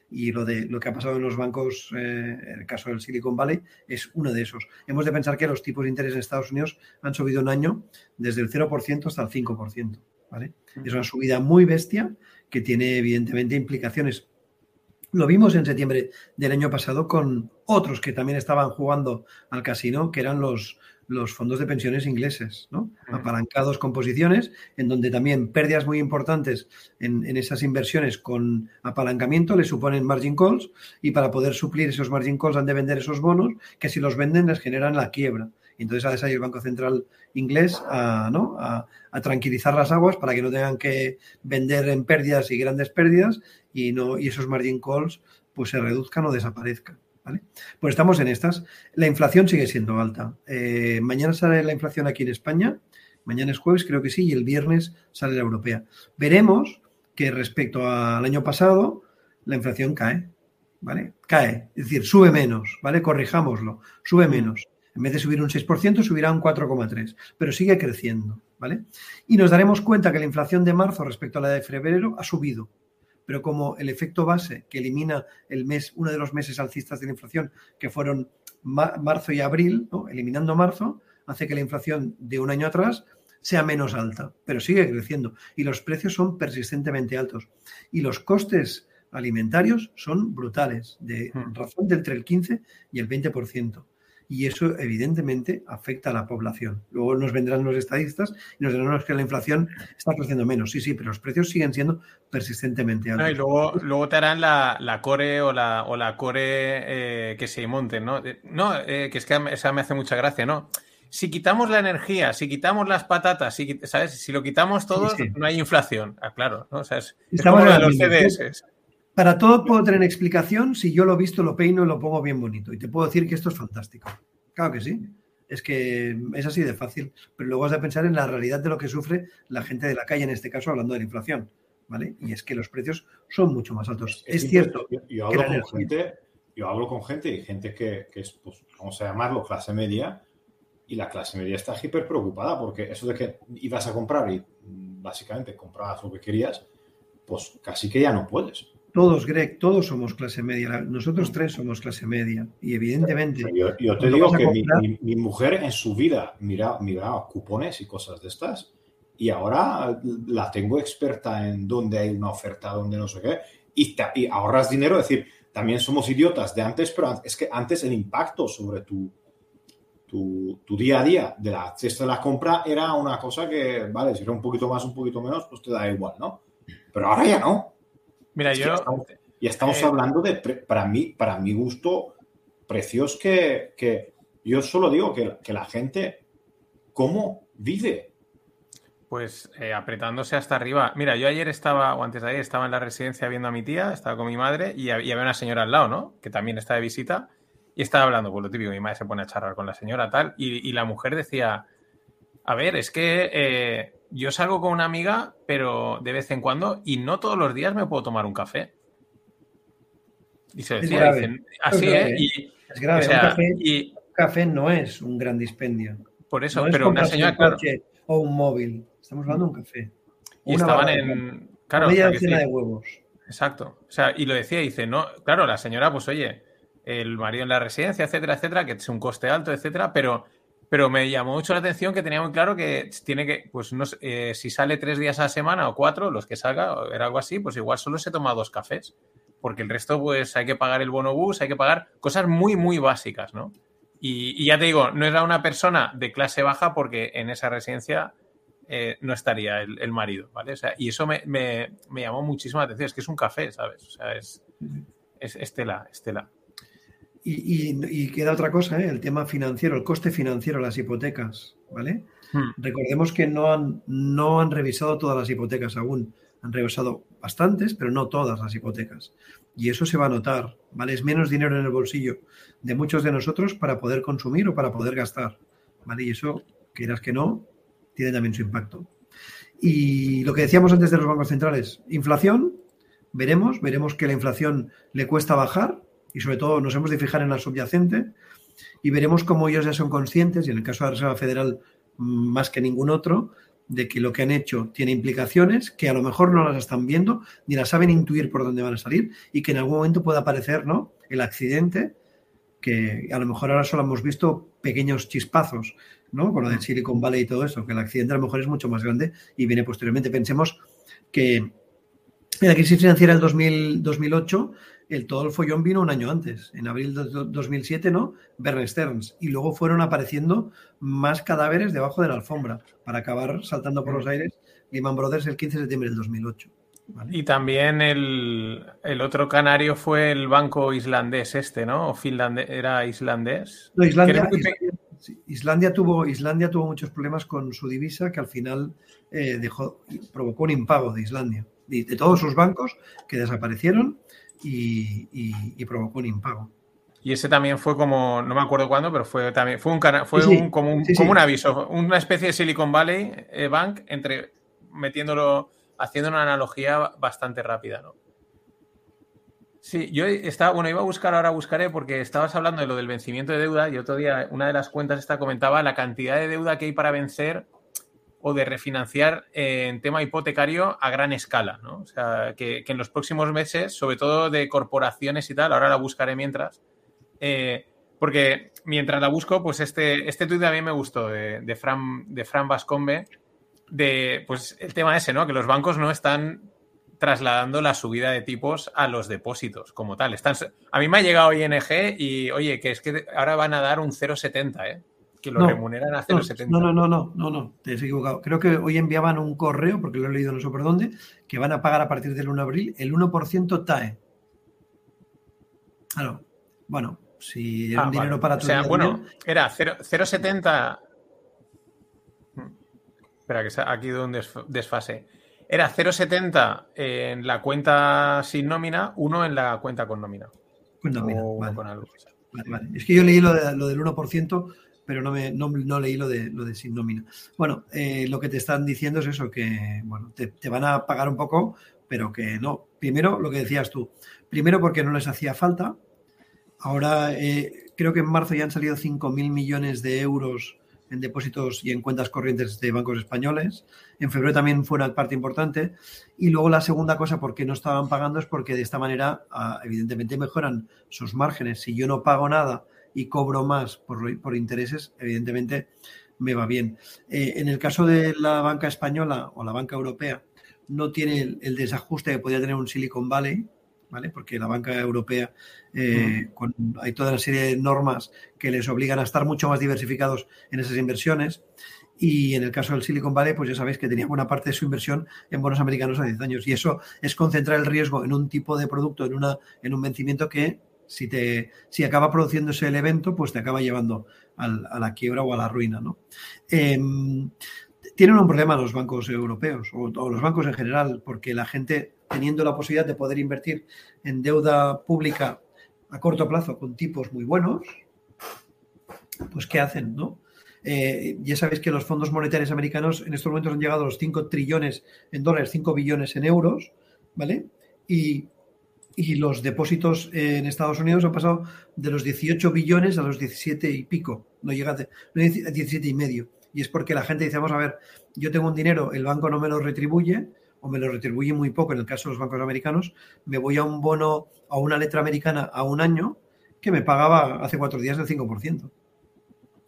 Y lo de lo que ha pasado en los bancos, eh, el caso del Silicon Valley, es uno de esos. Hemos de pensar que los tipos de interés en Estados Unidos han subido un año desde el 0% hasta el 5%. ¿vale? Es una subida muy bestia que tiene evidentemente implicaciones. Lo vimos en septiembre del año pasado con otros que también estaban jugando al casino, que eran los, los fondos de pensiones ingleses, ¿no? apalancados con posiciones, en donde también pérdidas muy importantes en, esas inversiones con apalancamiento le suponen margin calls y para poder suplir esos margin calls han de vender esos bonos que si los venden les generan la quiebra. Entonces ha de salir el Banco Central inglés a, ¿no? a, tranquilizar las aguas para que no tengan que vender en pérdidas y grandes pérdidas y, no, y esos margin calls pues se reduzcan o desaparezcan. Pues estamos en estas. La inflación sigue siendo alta. Eh, mañana sale la inflación aquí en España. Mañana es jueves, creo que sí, y el viernes sale la europea. Veremos que respecto al año pasado, la inflación cae, ¿vale? Cae, es decir, sube menos, ¿vale? Corrijámoslo, sube menos. En vez de subir un 6%, subirá un 4,3%, pero sigue creciendo, ¿vale? Y nos daremos cuenta que la inflación de marzo respecto a la de febrero ha subido, pero como el efecto base que elimina el mes, uno de los meses alcistas de la inflación, que fueron marzo y abril, eliminando marzo, hace que la inflación de un año atrás sea menos alta, pero sigue creciendo y los precios son persistentemente altos. Y los costes alimentarios son brutales, de hmm. razón de entre el 15 y el 20%. Y eso evidentemente afecta a la población. Luego nos vendrán los estadistas y nos dirán que la inflación está creciendo menos. Sí, sí, pero los precios siguen siendo persistentemente altos. y luego, luego te harán la, core o la, o la core eh, que se monten, ¿no? No, eh, que es que esa me hace mucha gracia, ¿no? Si quitamos la energía, si quitamos las patatas, si, ¿sabes? Si lo quitamos todo, no hay inflación. Ah, claro, ¿no? O sea, es, como de los CDS. Para todo puedo tener explicación si yo lo he visto, lo peino y lo pongo bien bonito. Y te puedo decir que esto es fantástico. Claro que sí. Es que es así de fácil. Pero luego has de pensar en la realidad de lo que sufre la gente de la calle, en este caso hablando de la inflación. ¿Vale? Y es que los precios son mucho más altos. Es, cierto. Yo, hablo con gente, yo hablo con gente y gente que, es, pues, vamos a llamarlo clase media, y la clase media está hiper preocupada porque eso de que ibas a comprar y básicamente comprabas lo que querías, pues casi que ya no puedes. Todos, Greg, todos somos clase media. Nosotros tres somos clase media. Y evidentemente. Yo, te digo que mi, mujer en su vida mira, mira cupones y cosas de estas. Y ahora la tengo experta en dónde hay una oferta, dónde no sé qué. Y, y ahorras dinero. Es decir, también somos idiotas de antes, pero es que antes el impacto sobre tu, tu, tu, día a día de la cesta de la compra era una cosa que, vale, si era un poquito más, un poquito menos, pues te da igual, ¿no? Pero ahora ya no. Mira, yo. Ya estamos, eh, hablando de, para mí, para mi gusto, precios que, que yo solo digo que, que, la gente, ¿cómo vive? Pues eh, apretándose hasta arriba. Mira, yo ayer estaba, o antes de ayer, estaba en la residencia viendo a mi tía, estaba con mi madre y había una señora al lado, ¿no? Que también está de visita y estaba hablando, pues lo típico, mi madre se pone a charlar con la señora tal y, y la mujer decía, a ver, es que eh, yo salgo con una amiga, pero de vez en cuando, y no todos los días me puedo tomar un café. Y se decía, dicen, así, ¿eh? Y, es grave. un, café, y, café, no es un gran dispendio. Por eso, pero una señora. Un coche o un móvil. Estamos hablando de un café. Y estaban en. Claro, media docena de huevos. Exacto. O sea, y lo decía, dice, no, claro, la señora, pues oye, el marido en la residencia, etcétera, etcétera, que es un coste alto, etcétera, pero pero me llamó mucho la atención que tenía muy claro que tiene que, pues no sé, eh, si sale tres días a la semana o cuatro, los que salga, era algo así, pues igual solo se toma dos cafés. Porque el resto, pues hay que pagar el bono bus, hay que pagar cosas muy, muy básicas, ¿no? Y, ya te digo, no era una persona de clase baja porque en esa residencia eh, no estaría el, marido, ¿vale? O sea, y eso me, me, me, llamó muchísimo la atención. Es que es un café, ¿sabes? O sea, es estela, estela. Y, queda otra cosa, ¿eh? el tema financiero, el coste financiero las hipotecas, ¿vale? Hmm. Recordemos que no han, no han revisado todas las hipotecas aún. Han revisado bastantes, pero no todas las hipotecas. Y eso se va a notar, ¿vale? Es menos dinero en el bolsillo de muchos de nosotros para poder consumir o para poder gastar, ¿vale? Y eso, quieras que no, tiene también su impacto. Y lo que decíamos antes de los bancos centrales, inflación, veremos, veremos que la inflación le cuesta bajar, y sobre todo nos hemos de fijar en la subyacente y veremos cómo ellos ya son conscientes, y en el caso de la Reserva Federal mm, más que ningún otro, de que lo que han hecho tiene implicaciones que a lo mejor no las están viendo ni las saben intuir por dónde van a salir y que en algún momento pueda aparecer ¿no? el accidente que a lo mejor ahora solo hemos visto pequeños chispazos, ¿no? Con lo del Silicon Valley y todo eso, que el accidente a lo mejor es mucho más grande y viene posteriormente. Pensemos que en la crisis financiera del 2000, 2008 el todo el follón vino un año antes, en abril de 2007, ¿no? Bear Stearns. Y luego fueron apareciendo más cadáveres debajo de la alfombra para acabar saltando por los aires Lehman Brothers el 15 de septiembre del 2008. Y también el, otro canario fue el banco islandés este, ¿no? O era islandés. No, Islandia, Islandia, tuvo, Islandia tuvo muchos problemas con su divisa que al final eh, dejó, provocó un impago de Islandia. de todos sus bancos que desaparecieron y, provocó un impago. Y ese también fue como, no me acuerdo cuándo, pero fue también, fue un fue un, como, un, como un aviso, una especie de Silicon Valley eh, Bank entre metiéndolo, haciendo una analogía bastante rápida, ¿no? Sí, yo estaba, bueno, iba a buscar, ahora buscaré, porque estabas hablando de lo del vencimiento de deuda y otro día una de las cuentas esta comentaba la cantidad de deuda que hay para vencer o de refinanciar en tema hipotecario a gran escala, ¿no? O sea, que, en los próximos meses, sobre todo de corporaciones y tal, ahora la buscaré mientras, eh, porque mientras la busco, pues este, este tuit también me gustó, de, Fran, de Fran Vascombe, de, pues el tema ese, ¿no? Que los bancos no están trasladando la subida de tipos a los depósitos como tal. Están, a mí me ha llegado ING y, oye, que es que ahora van a dar un 0,70, ¿eh? Que lo remuneran a 0,70. No, no, no, no, no, no, te has equivocado. Creo que hoy enviaban un correo, porque lo he leído no sé por dónde, que van a pagar a partir del 1 de abril el 1% TAE. Claro, bueno, si era Ah, un dinero vale. para O tu sea, día a bueno, día, era 0 0,70. Hmm. Espera, que aquí de un desf- desfase. Era 0,70 en la cuenta sin nómina, uno en la cuenta con nómina. no, mira, O vale. con algo. Vale, vale. Es que yo leí lo, de- lo del 1%, pero no, me, no, no leí lo de, lo de sin nómina. Bueno, eh, lo que te están diciendo es eso, que bueno, te, te van a pagar un poco, pero que no. Primero, lo que decías tú. Primero porque no les hacía falta. Ahora, eh, creo que en marzo ya han salido 5.000 millones de euros en depósitos y en cuentas corrientes de bancos españoles. En febrero también fue una parte importante. Y luego la segunda cosa, por qué no estaban pagando, es porque de esta manera, ah, evidentemente, mejoran sus márgenes. Si yo no pago nada y cobro más por, por intereses, evidentemente me va bien. Eh, en el caso de la banca española o la banca europea, no tiene el, el desajuste que podría tener un Silicon Valley, ¿vale? Porque la banca europea eh, con- hay toda una serie de normas que les obligan a estar mucho más diversificados en esas inversiones. Y en el caso del Silicon Valley, pues ya sabéis que tenía buena parte de su inversión en bonos americanos a 10 años. Y eso es concentrar el riesgo en un tipo de producto, en, una, en un vencimiento que si, te, si acaba produciéndose el evento, pues te acaba llevando a la quiebra o a la ruina. ¿no? Em, tienen un problema los bancos europeos o, o los bancos en general, porque la gente, teniendo la posibilidad de poder invertir en deuda pública a corto plazo con tipos muy buenos, pues ¿qué hacen? ¿no? Eh, ya sabéis que los fondos monetarios americanos en estos momentos han llegado a los 5 trillones en dólares, 5 billones en euros, ¿vale? Y, y los depósitos en Estados Unidos han pasado de los 18 billones a los 17 y pico, no llega a 17 y medio. Y es porque la gente dice, vamos a ver, yo tengo un dinero, el banco no me lo retribuye, o me lo retribuye muy poco en el caso de los bancos americanos, me voy a un bono, a una letra americana a un año que me pagaba hace cuatro días el 5%.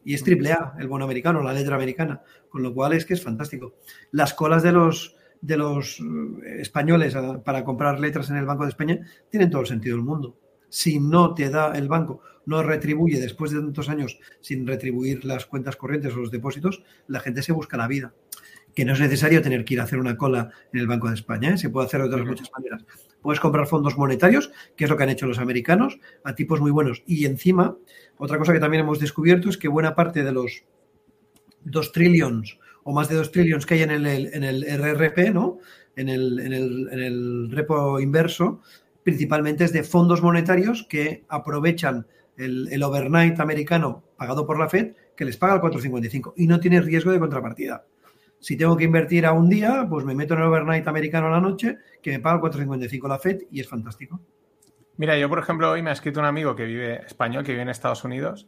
Y es triple A, el bono americano, la letra americana, con lo cual es que es fantástico. Las colas de los, de los eh, españoles a- para comprar letras en el Banco de España tienen todo el sentido del mundo. Si no te da el banco, no retribuye después de tantos años sin retribuir las cuentas corrientes o los depósitos, la gente se busca la vida. Que no es necesario tener que ir a hacer una cola en el Banco de España, ¿eh? se puede hacer de otras muchas maneras. Puedes comprar fondos monetarios, que es lo que han hecho los americanos, a tipos muy buenos. Y encima, otra cosa que también hemos descubierto es que buena parte de los 2 trillions o más de 2 trillions que hay en el, en el RRP, ¿no? En el, en, el, en el repo inverso, principalmente es de fondos monetarios que aprovechan el, el, overnight americano pagado por la Fed, que les paga el 4,55 y no tiene riesgo de contrapartida. Si tengo que invertir a un día, pues me meto en el overnight americano a la noche, que me paga el 4,55 la Fed y es fantástico. Mira, yo por ejemplo hoy me ha escrito un amigo que vive español, que vive en Estados Unidos,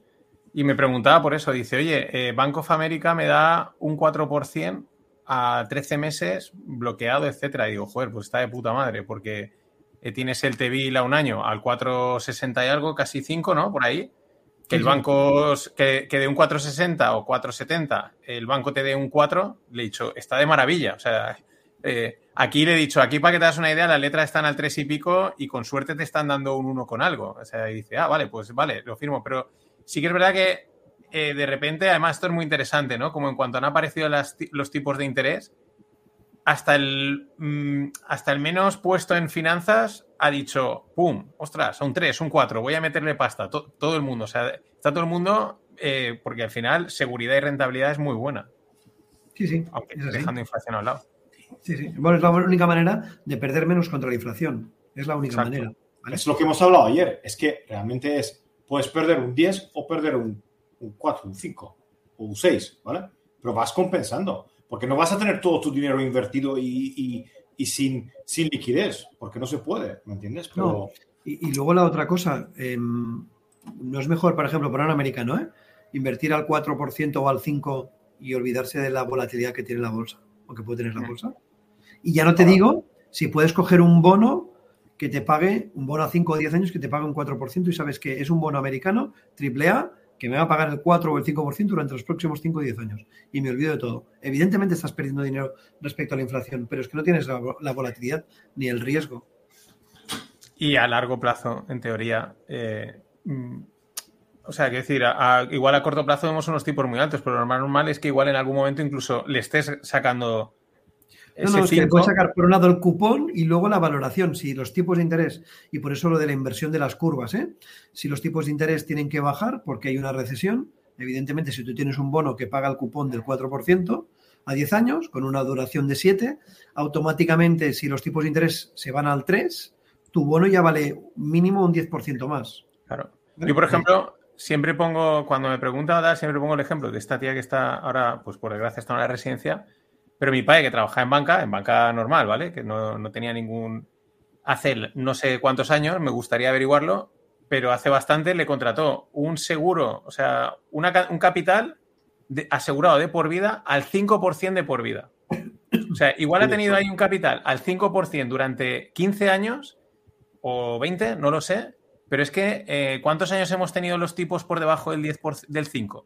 y me preguntaba por eso. Dice, oye, eh, Bank of America me da un 4% a 13 meses bloqueado, etcétera. Y digo, joder, pues está de puta madre, porque eh, tienes el T-bill a un año al 4,60 y algo, casi 5, ¿no? Por ahí. Que el banco, que, que de un 4,60 o 4,70, el banco te dé un 4, le he dicho, está de maravilla. O sea, eh, aquí le he dicho, aquí para que te das una idea, las letras están al 3 y pico y con suerte te están dando un 1 con algo. O sea, y dice, ah, vale, pues vale, lo firmo. Pero sí que es verdad que eh, de repente, además esto es muy interesante, ¿no? Como en cuanto han aparecido las, los tipos de interés, hasta el, mmm, hasta el menos puesto en finanzas ha dicho, ¡pum! ¡Ostras! Un 3, un 4, voy a meterle pasta. To todo el mundo, o sea, está todo el mundo, eh, porque al final seguridad y rentabilidad es muy buena. Sí, sí. Aunque dejando inflación a un lado. Sí, sí. Bueno, es la única manera de perder menos contra la inflación. Es la única Exacto. manera. ¿vale? Es lo que hemos hablado ayer. Es que realmente es, puedes perder un 10 o perder un, un 4, un 5 o un 6, ¿vale? Pero vas compensando. Porque no vas a tener todo tu dinero invertido y, y, y sin, sin, liquidez, porque no se puede, ¿me entiendes? Pero... No. Y, y, luego la otra cosa, eh, no es mejor, por ejemplo, para un americano, ¿eh? invertir al 4% o al 5% y olvidarse de la volatilidad que tiene la bolsa, o que puede tener la bolsa. Y ya no te digo si puedes coger un bono que te pague, un bono a 5 o 10 años que te pague un 4% y sabes que es un bono americano, triple A, que me va a pagar el 4 o el 5% durante los próximos 5 o 10 años. Y me olvido de todo. Evidentemente estás perdiendo dinero respecto a la inflación, pero es que no tienes la, la volatilidad ni el riesgo. Y a largo plazo, en teoría, eh, mm, o sea, que decir, igual a corto plazo vemos unos tipos muy altos, pero lo normal es que igual en algún momento incluso le estés sacando. No, no, es que puedes sacar por un lado el cupón y luego la valoración. Si los tipos de interés, y por eso lo de la inversión de las curvas, ¿eh? si los tipos de interés tienen que bajar porque hay una recesión, evidentemente si tú tienes un bono que paga el cupón del 4% a 10 años, con una duración de 7, automáticamente si los tipos de interés se van al 3, tu bono ya vale mínimo un 10% más. Claro. Yo, por ejemplo, siempre pongo, cuando me pregunta siempre pongo el ejemplo de esta tía que está ahora, pues por desgracia está en la residencia, pero mi padre que trabajaba en banca, en banca normal, ¿vale? Que no, no tenía ningún... Hace no sé cuántos años, me gustaría averiguarlo, pero hace bastante le contrató un seguro, o sea, una, un capital de, asegurado de por vida al 5% de por vida. O sea, igual ha tenido ahí un capital al 5% durante 15 años o 20, no lo sé, pero es que eh, ¿cuántos años hemos tenido los tipos por debajo del 10 por, del 5?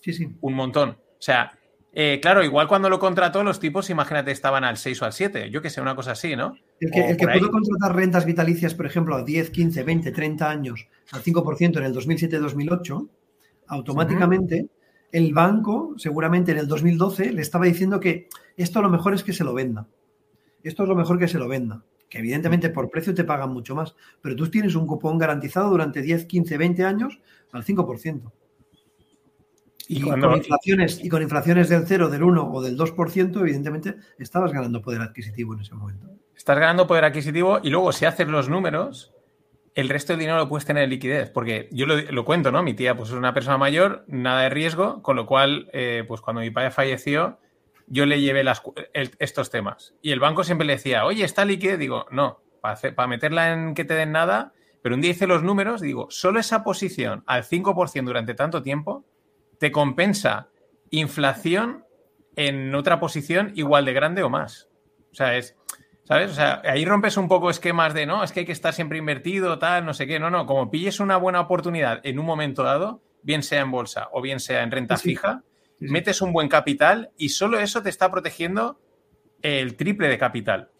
Sí, sí. Un montón. O sea, eh, claro, igual cuando lo contrató, los tipos, imagínate, estaban al 6 o al 7. Yo que sé, una cosa así, ¿no? El que, el que pudo contratar rentas vitalicias, por ejemplo, a 10, 15, 20, 30 años, al 5% en el 2007-2008, automáticamente uh -huh. el banco, seguramente en el 2012, le estaba diciendo que esto lo mejor es que se lo venda. Esto es lo mejor que se lo venda que evidentemente por precio te pagan mucho más, pero tú tienes un cupón garantizado durante 10, 15, 20 años al 5%. Y, y cuando... con, inflaciones, y con inflaciones del 0, del 1 o del 2%, evidentemente estabas ganando poder adquisitivo en ese momento. Estás ganando poder adquisitivo y luego si haces los números, el resto del dinero lo puedes tener en liquidez, porque yo lo, lo, cuento, ¿no? Mi tía pues es una persona mayor, nada de riesgo, con lo cual, eh, pues cuando mi padre falleció, yo le llevé las, el, estos temas. Y el banco siempre le decía, oye, ¿está líquido? Digo, no, para, hacer, para meterla en que te den nada, pero un día hice los números, digo, solo esa posición al 5% durante tanto tiempo te compensa inflación en otra posición igual de grande o más. O sea, es, ¿sabes? O sea, ahí rompes un poco esquemas de, no, es que hay que estar siempre invertido, tal, no sé qué. No, no, como pilles una buena oportunidad en un momento dado, bien sea en bolsa o bien sea en renta sí. fija, sí, sí. metes un buen capital y solo eso te está protegiendo el triple de capital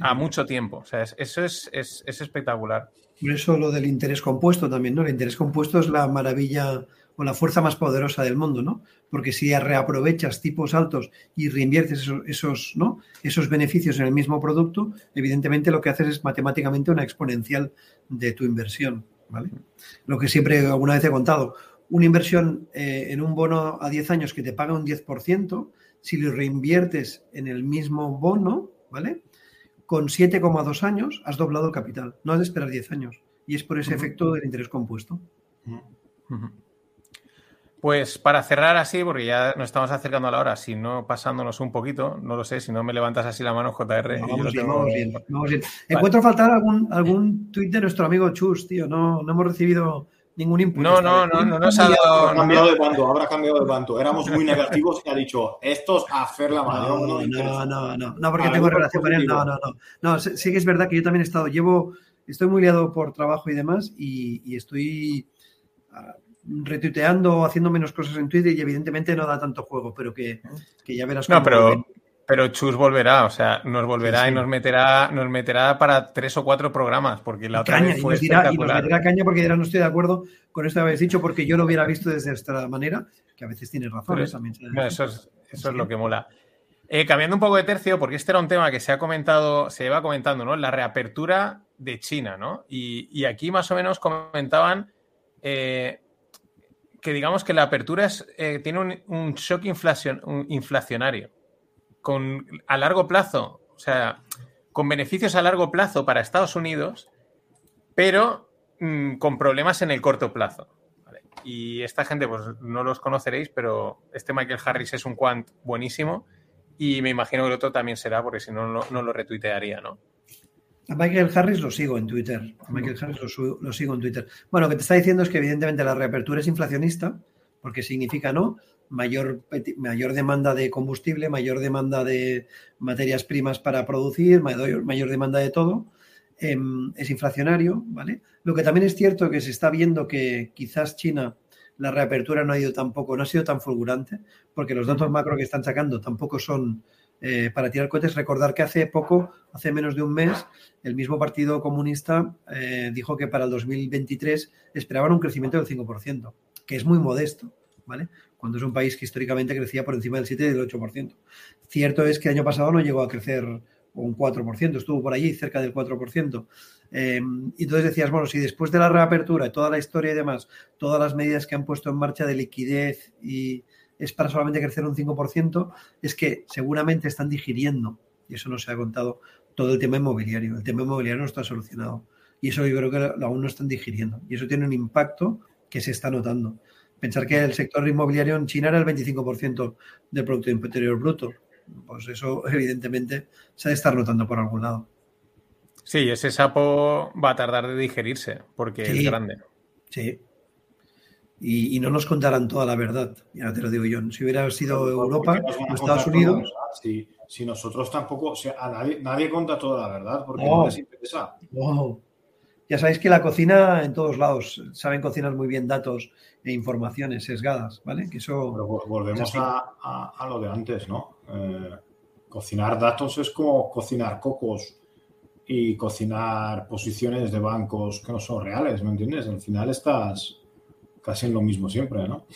a mucho tiempo. O sea, es, eso es, es, es, espectacular. Por eso lo del interés compuesto también, ¿no? El interés compuesto es la maravilla o la fuerza más poderosa del mundo, ¿no? Porque si reaprovechas tipos altos y reinviertes esos, esos, ¿no? esos beneficios en el mismo producto, evidentemente lo que haces es matemáticamente una exponencial de tu inversión, ¿vale? Lo que siempre alguna vez he contado, una inversión eh, en un bono a 10 años que te paga un 10%, si lo reinviertes en el mismo bono, ¿vale? Con 7,2 años has doblado el capital. No has de esperar 10 años. Y es por ese uh -huh. efecto del interés compuesto. Uh -huh. Pues para cerrar así, porque ya nos estamos acercando a la hora, si no pasándonos un poquito, no lo sé, si no me levantas así la mano, JR. No, vamos, bien, tengo... vamos, bien, vamos bien, Vale. Encuentro faltar algún, algún tuit de nuestro amigo Chus, tío. No, no hemos recibido ningún input. No, no, no, no, nos ha dado. Habrá cambiado de bando, habrá cambiado de bando. Éramos muy negativos y ha dicho, estos a hacer la mano. No, no, no, no, no, porque tengo relación con él. No, no, no. No, sí que es verdad que yo también he estado, llevo, estoy muy liado por trabajo y demás y, estoy uh, retuiteando, haciendo menos cosas en Twitter y evidentemente no da tanto juego, pero que, que ya verás. No, pero, pero Chus volverá, o sea, nos volverá sí, sí. y nos meterá, nos meterá para tres o cuatro programas, porque la otra caña, vez fue y nos, dirá, y nos meterá caña porque dirá no estoy de acuerdo con esto que habéis dicho, porque yo lo hubiera visto desde esta manera, que a veces tienes razón. Eso, también no, eso, es, eso es lo que mola. Eh, cambiando un poco de tercio, porque este era un tema que se ha comentado, se iba comentando, ¿no? La reapertura de China, ¿no? Y, y aquí más o menos comentaban eh, que digamos que la apertura es, eh, tiene un, shock inflacion, inflacionario con, a largo plazo, o sea, con beneficios a largo plazo para Estados Unidos, pero mmm, con problemas en el corto plazo. Y esta gente, pues no los conoceréis, pero este Michael Harris es un quant buenísimo y me imagino que el otro también será, porque si no, no lo retuitearía, ¿no? A Michael Harris lo sigo en Twitter. A Michael Harris lo, lo, sigo en Twitter. Bueno, lo que te está diciendo es que evidentemente la reapertura es inflacionista, porque significa no mayor, mayor demanda de combustible, mayor demanda de materias primas para producir, mayor, mayor demanda de todo, eh, es inflacionario, ¿vale? Lo que también es cierto que se está viendo que quizás China la reapertura no ha ido tampoco, no ha sido tan fulgurante, porque los datos macro que están sacando tampoco son eh, para tirar cohetes. Recordar que hace poco, hace menos de un mes, el mismo Partido Comunista eh, dijo que para el 2023 esperaban un crecimiento del 5%, que es muy modesto, ¿vale? Cuando es un país que históricamente crecía por encima del 7 y del 8%. Cierto es que el año pasado no llegó a crecer un 4%, estuvo por allí cerca del 4%. Eh, y entonces decías, bueno, si después de la reapertura toda la historia y demás, todas las medidas que han puesto en marcha de liquidez y, es para solamente crecer un 5%, es que seguramente están digiriendo, y eso no se ha contado, todo el tema inmobiliario. El tema inmobiliario no está solucionado. Y eso yo creo que aún no están digiriendo. Y eso tiene un impacto que se está notando. Pensar que el sector inmobiliario en China era el 25% del Producto Interior Bruto. Pues eso, evidentemente, se ha de estar notando por algún lado. Sí, ese sapo va a tardar de digerirse porque es grande. Sí, y, no nos contarán toda la verdad, ya te lo digo yo. Si hubiera sido Europa o Estados Unidos. Si, si, nosotros tampoco, o sea, a nadie, nadie cuenta toda la verdad porque no, les interesa. Ya sabéis que la cocina en todos lados, saben cocinar muy bien datos e informaciones sesgadas, ¿vale? Que eso. volvemos a, a, lo de antes, ¿no? Eh, cocinar datos es como cocinar cocos y cocinar posiciones de bancos que no son reales, ¿me entiendes? Al final estás casi en lo mismo siempre, ¿no?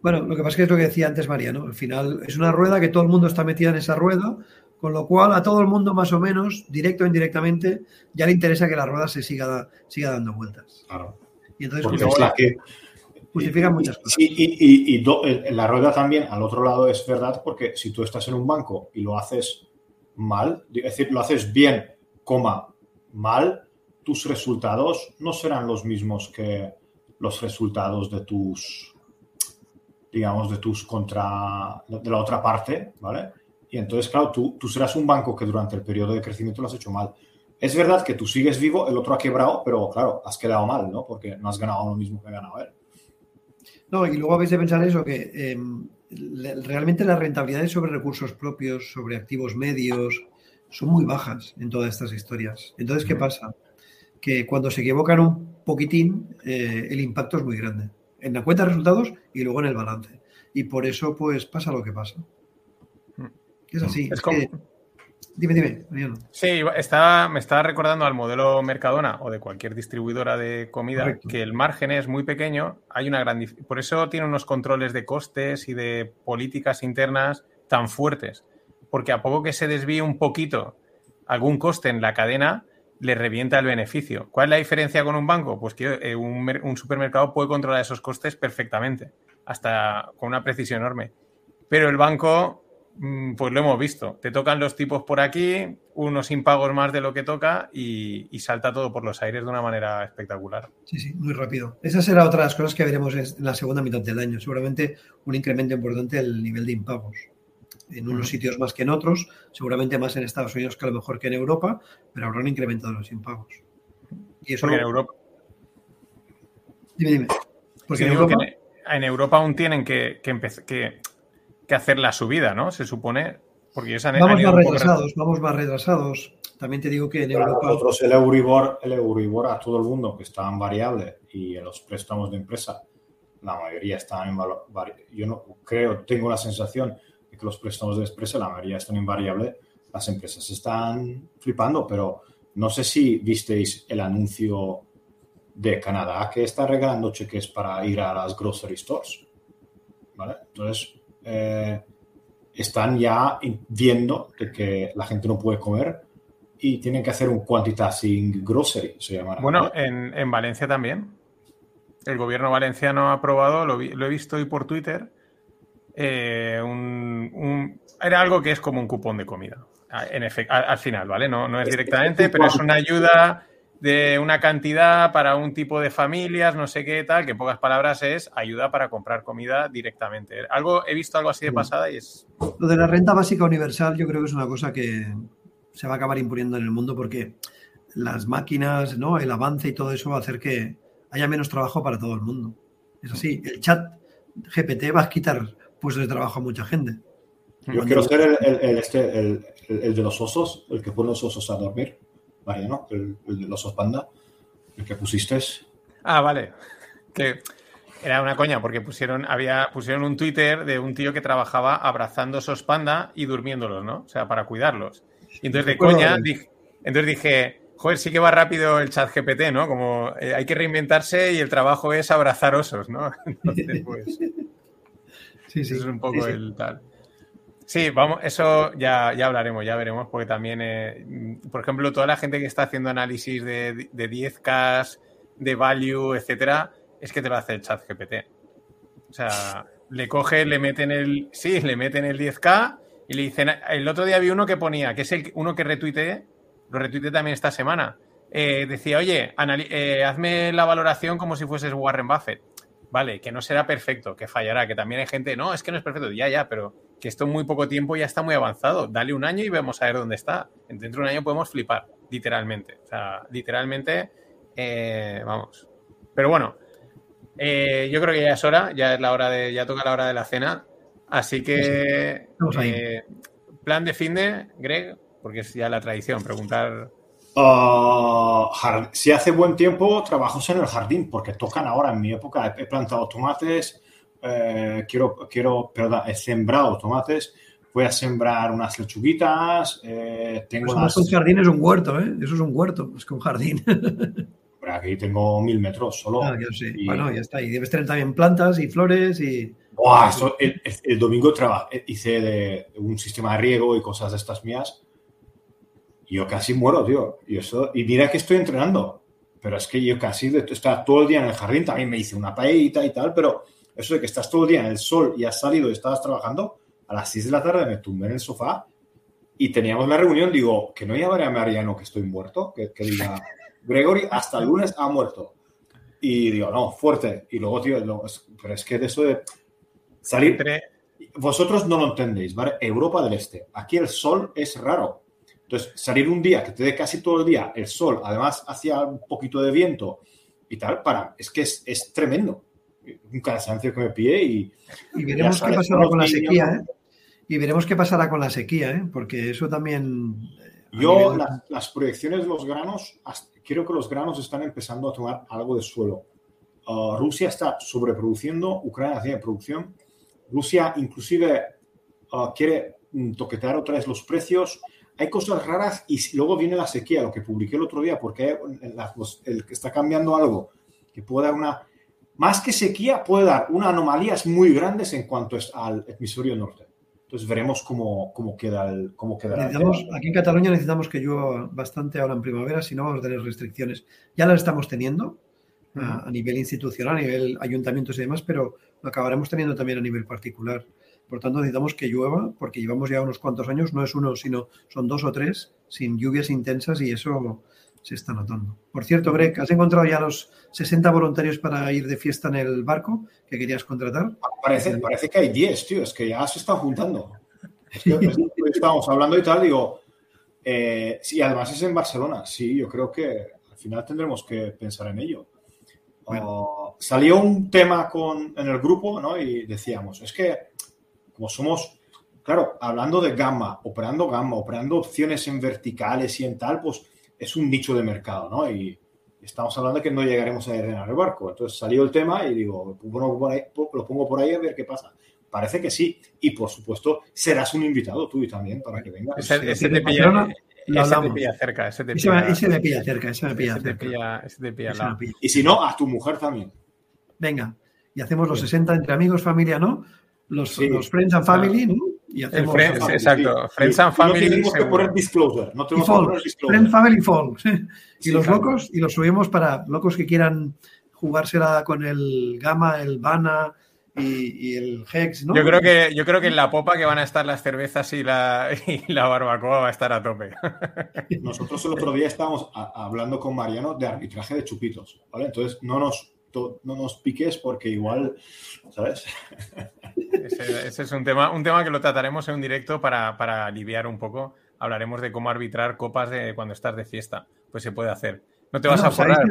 Bueno, lo que pasa es que es lo que decía antes María, ¿no? Al final es una rueda que todo el mundo está metido en esa rueda, con lo cual a todo el mundo más o menos, directo o indirectamente, ya le interesa que la rueda se siga, siga dando vueltas. Claro. Y entonces pues, que, justifica muchas cosas. Y, y, la rueda también, al otro lado, es verdad, porque si tú estás en un banco y lo haces mal, es decir, lo haces bien, coma, mal, tus resultados no serán los mismos que, los resultados de tus, digamos, de tus contra, de la otra parte, ¿vale? Y entonces, claro, tú, tú serás un banco que durante el periodo de crecimiento lo has hecho mal. Es verdad que tú sigues vivo, el otro ha quebrado, pero claro, has quedado mal, ¿no? Porque no has ganado lo mismo que ha ganado él. No, y luego habéis de pensar eso, que em, realmente las rentabilidades sobre recursos propios, sobre activos medios, son muy bajas en todas estas historias. Entonces, ¿qué pasa? Que cuando se equivocan un poquitín, eh, el impacto es muy grande. En la cuenta de resultados y luego en el balance. Y por eso, pues, pasa lo que pasa. Mm. Es así. Dime, dime, Sí, estaba, me estaba recordando al modelo Mercadona o de cualquier distribuidora de comida que el margen es muy pequeño, hay una gran por eso tiene unos controles de costes y de políticas internas tan fuertes, porque a poco que se desvíe un poquito algún coste en la cadena, le revienta el beneficio. ¿Cuál es la diferencia con un banco? Pues que eh, un, supermercado puede controlar esos costes perfectamente, hasta con una precisión enorme. Pero el banco, mm, pues lo hemos visto. Te tocan los tipos por aquí, unos impagos más de lo que toca y, salta todo por los aires de una manera espectacular. Sí, sí, muy rápido. Esa será otra de las cosas que veremos en la segunda mitad del año. Seguramente un incremento importante del nivel de impagos en unos sitios más que en otros, seguramente más en Estados Unidos que a lo mejor que en Europa, pero habrán incrementado los impagos. Y eso Porque en Europa. Dime, dime. Porque en, Europa... en, Europa... aún tienen que, que, que, hacer la subida, ¿no? Se supone. Porque vamos más retrasados, vamos más retrasados. También te digo que en Europa. Nosotros el Euribor, el Euribor a todo el mundo que está en variable y en los préstamos de empresa, la mayoría están en variable. Yo no creo, tengo la sensación que los préstamos de empresa, la mayoría están invariable, las empresas están flipando, pero no sé si visteis el anuncio de Canadá que está regalando cheques para ir a las grocery stores. ¿Vale? Entonces, eh, están ya viendo que la gente no puede comer y tienen que hacer un quantitating grocery, se llamará. Bueno, en, en, Valencia también. El gobierno valenciano ha aprobado, lo, lo he visto hoy por Twitter, eh, un, era algo que es como un cupón de comida. En al, final, ¿vale? No, no es directamente, pero es una ayuda de una cantidad para un tipo de familias, no sé qué tal, que en pocas palabras es ayuda para comprar comida directamente. Algo, he visto algo así de pasada y es. Lo de la renta básica universal, yo creo que es una cosa que se va a acabar imponiendo en el mundo porque las máquinas, ¿no? El avance y todo eso va a hacer que haya menos trabajo para todo el mundo. Es así, el chat GPT va a quitar puestos de trabajo a mucha gente. Yo quiero ser el, este, el, de los osos, el que pone los osos a dormir, ¿no? El, de los osos panda, el que pusiste. Ah, vale. Que, Era una coña, porque pusieron, había, pusieron un Twitter de un tío que trabajaba abrazando esos panda y durmiéndolos, ¿no? O sea, para cuidarlos. Y entonces de coña, dije, entonces dije, joder, sí que va rápido el chat GPT, ¿no? Como eh, hay que reinventarse y el trabajo es abrazar osos, ¿no? Entonces, pues. Sí, sí. Eso es un poco el tal. Sí, vamos, eso ya, ya hablaremos, ya veremos, porque también, eh, por ejemplo, toda la gente que está haciendo análisis de, de 10K, de value, etcétera, es que te lo hace el chat GPT. O sea, le coge, le meten el. Sí, le meten el 10K y le dicen. El otro día vi uno que ponía, que es el uno que retuiteé, lo retuiteé también esta semana. Eh, decía, oye, eh, hazme la valoración como si fueses Warren Buffett. Vale, que no será perfecto, que fallará, que también hay gente, no, es que no es perfecto, ya, ya, pero que esto en muy poco tiempo ya está muy avanzado. Dale un año y vemos a ver dónde está. Dentro de un año podemos flipar, literalmente. O sea, literalmente, eh, vamos. Pero bueno, eh, yo creo que ya es hora, ya es la hora de, ya toca la hora de la cena. Así que, eh, plan de fin de, Greg, porque es ya la tradición, preguntar. Uh, si hace buen tiempo, trabajos en el jardín, porque tocan ahora. En mi época he plantado tomates, eh, quiero, quiero, perdón, he sembrado tomates, voy a sembrar unas lechuguitas. Eh, tengo pues un jardín es un huerto, ¿eh? Eso es un huerto, es que un jardín. aquí tengo mil metros solo. Ah, bueno, ya está. Y debes tener también plantas y flores y. el, domingo hice de, un sistema de riego y cosas de estas mías. Yo casi muero, tío. Y, eso, y mira que estoy entrenando. Pero es que yo casi estaba todo el día en el jardín. También me hice una paellita y tal, pero eso de que estás todo el día en el sol y has salido y estabas trabajando, a las 6 de la tarde me tumbé en el sofá y teníamos la reunión, digo, que no llamaré a Mariano que estoy muerto, que, diga, Gregory hasta el lunes ha muerto. Y digo, no, fuerte. Y luego, tío, pero es que de eso de salir... Vosotros no lo entendéis, ¿vale? Europa del Este. Aquí el sol es raro. Entonces, salir un día que te dé casi todo el día el sol, además hacía un poquito de viento y tal, para, es que es, es tremendo un cansancio que me pide y... Y veremos qué pasará con la sequía, ¿eh? Y veremos qué pasará con la sequía, ¿eh? Porque eso también... Eh, Yo, las, proyecciones de los granos, creo que los granos están empezando a tomar algo de suelo. Uh, Rusia está sobreproduciendo, Ucrania tiene producción. Rusia inclusive uh, quiere mm, toquetear otra vez los precios. Hay cosas raras y luego viene la sequía, lo que publiqué el otro día, porque el que está cambiando algo que puede dar una más que sequía, puede dar unas anomalías muy grandes en cuanto al hemisferio norte. Entonces veremos cómo, cómo queda el cómo queda Aquí en Cataluña necesitamos que llueva bastante ahora en primavera, si no vamos a tener restricciones. Ya las estamos teniendo a, nivel institucional, a nivel ayuntamientos y demás, pero lo acabaremos teniendo también a nivel particular. Por tanto, necesitamos que llueva, porque llevamos ya unos cuantos años, no es uno, sino son dos o tres, sin lluvias intensas y eso se está notando. Por cierto, Greg, ¿has encontrado ya los 60 voluntarios para ir de fiesta en el barco que querías contratar? Parece, parece que hay 10, tío, es que ya se están juntando. Estamos hablando y tal, digo, eh, sí, además es en Barcelona, sí, yo creo que al final tendremos que pensar en ello. salió un tema con, en el grupo, ¿no? Y decíamos, es que como somos, claro, hablando de gamma, operando gamma, operando opciones en verticales y en tal, pues es un nicho de mercado, ¿no? Y estamos hablando de que no llegaremos a llenar el barco. Entonces salió el tema y digo, lo pongo por ahí a ver qué pasa. Parece que sí. Y por supuesto, serás un invitado tú y también para que vengas. Ese, ese te pilla, ese te pilla cerca. Ese te pilla, ese me pilla cerca. Ese me pilla ese cerca. Te pilla, ese te pilla Y si no, a tu mujer también. Venga. Y hacemos los 60 entre amigos, familia, ¿no? Los, los Friends and Family, ¿no? Y hacemos el friends, exacto. Friends and Family. No tenemos que poner disclosure. No tenemos que poner disclosure. Friends, Family, Folks. Y los locos, y los subimos para locos que quieran jugársela con el Gamma, el Bana y, el Hex, ¿no? Yo creo, que, yo creo que en la popa que van a estar las cervezas y la, y la barbacoa va a estar a tope. Nosotros el otro día estábamos hablando con Mariano de arbitraje de chupitos, ¿vale? Entonces no nos no nos piques porque igual, ¿sabes? Ese, es un tema, un tema que lo trataremos en un directo para, aliviar un poco. Hablaremos de cómo arbitrar copas de cuando estás de fiesta. Pues se puede hacer. No te vas a forrar.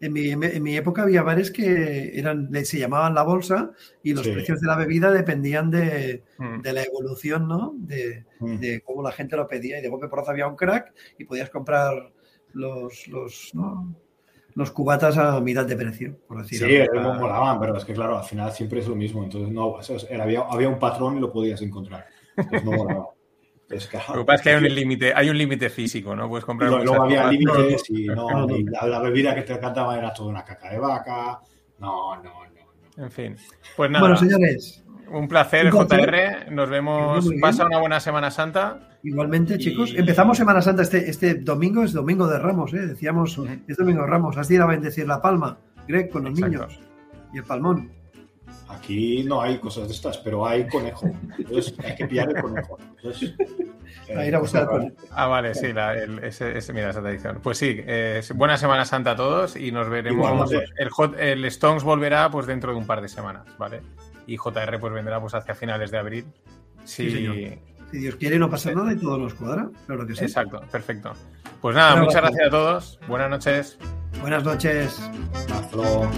En mi, época había bares que eran, se llamaban la bolsa y los precios de la bebida dependían de, mm. la evolución, ¿no? Mm. De, cómo la gente lo pedía. Y de golpe por había un crack y podías comprar los, los los cubatas a mitad de precio, por decir Sí, me molaban, pero es que claro, al final siempre es lo mismo. Entonces, no, era- había, había un patrón y lo podías encontrar. Entonces, no molaba. Entonces, Lo que pasa es que hay un límite, hay un límite físico, ¿no? Puedes comprar muchas luego había límites y, no, y la, la bebida que te cantaba era toda una caca de vaca. No, no, no. no. En fin. Pues nada, Bueno, señores, un placer, un. JR. Nos vemos. Pasa una buena Semana Santa. Igualmente, Y- chicos, empezamos Semana Santa. Este, este domingo es domingo de Ramos, ¿eh? Decíamos, es domingo de Ramos. Has de ir a bendecir la palma, Greg, con los Exacto. niños. Y el palmón. Aquí no hay cosas de estas, pero hay conejo. Entonces hay que pillar el conejo. Entonces, eh, A ir a buscar pues, conejo. Ah, vale, sí, la- el- ese, ese- mira esa tradición. Pues sí, eh, buena Semana Santa a todos y nos veremos. El, Hot- el Stones volverá pues dentro de un par de semanas, ¿vale? Y JR pues vendrá pues hacia finales de abril. Sí. Si Dios quiere, no pasa nada y todo nos cuadra. Claro que sí. Exacto, perfecto. Pues nada, muchas pues, gracias. a todos. Buenas noches. Buenas noches. Hasta luego.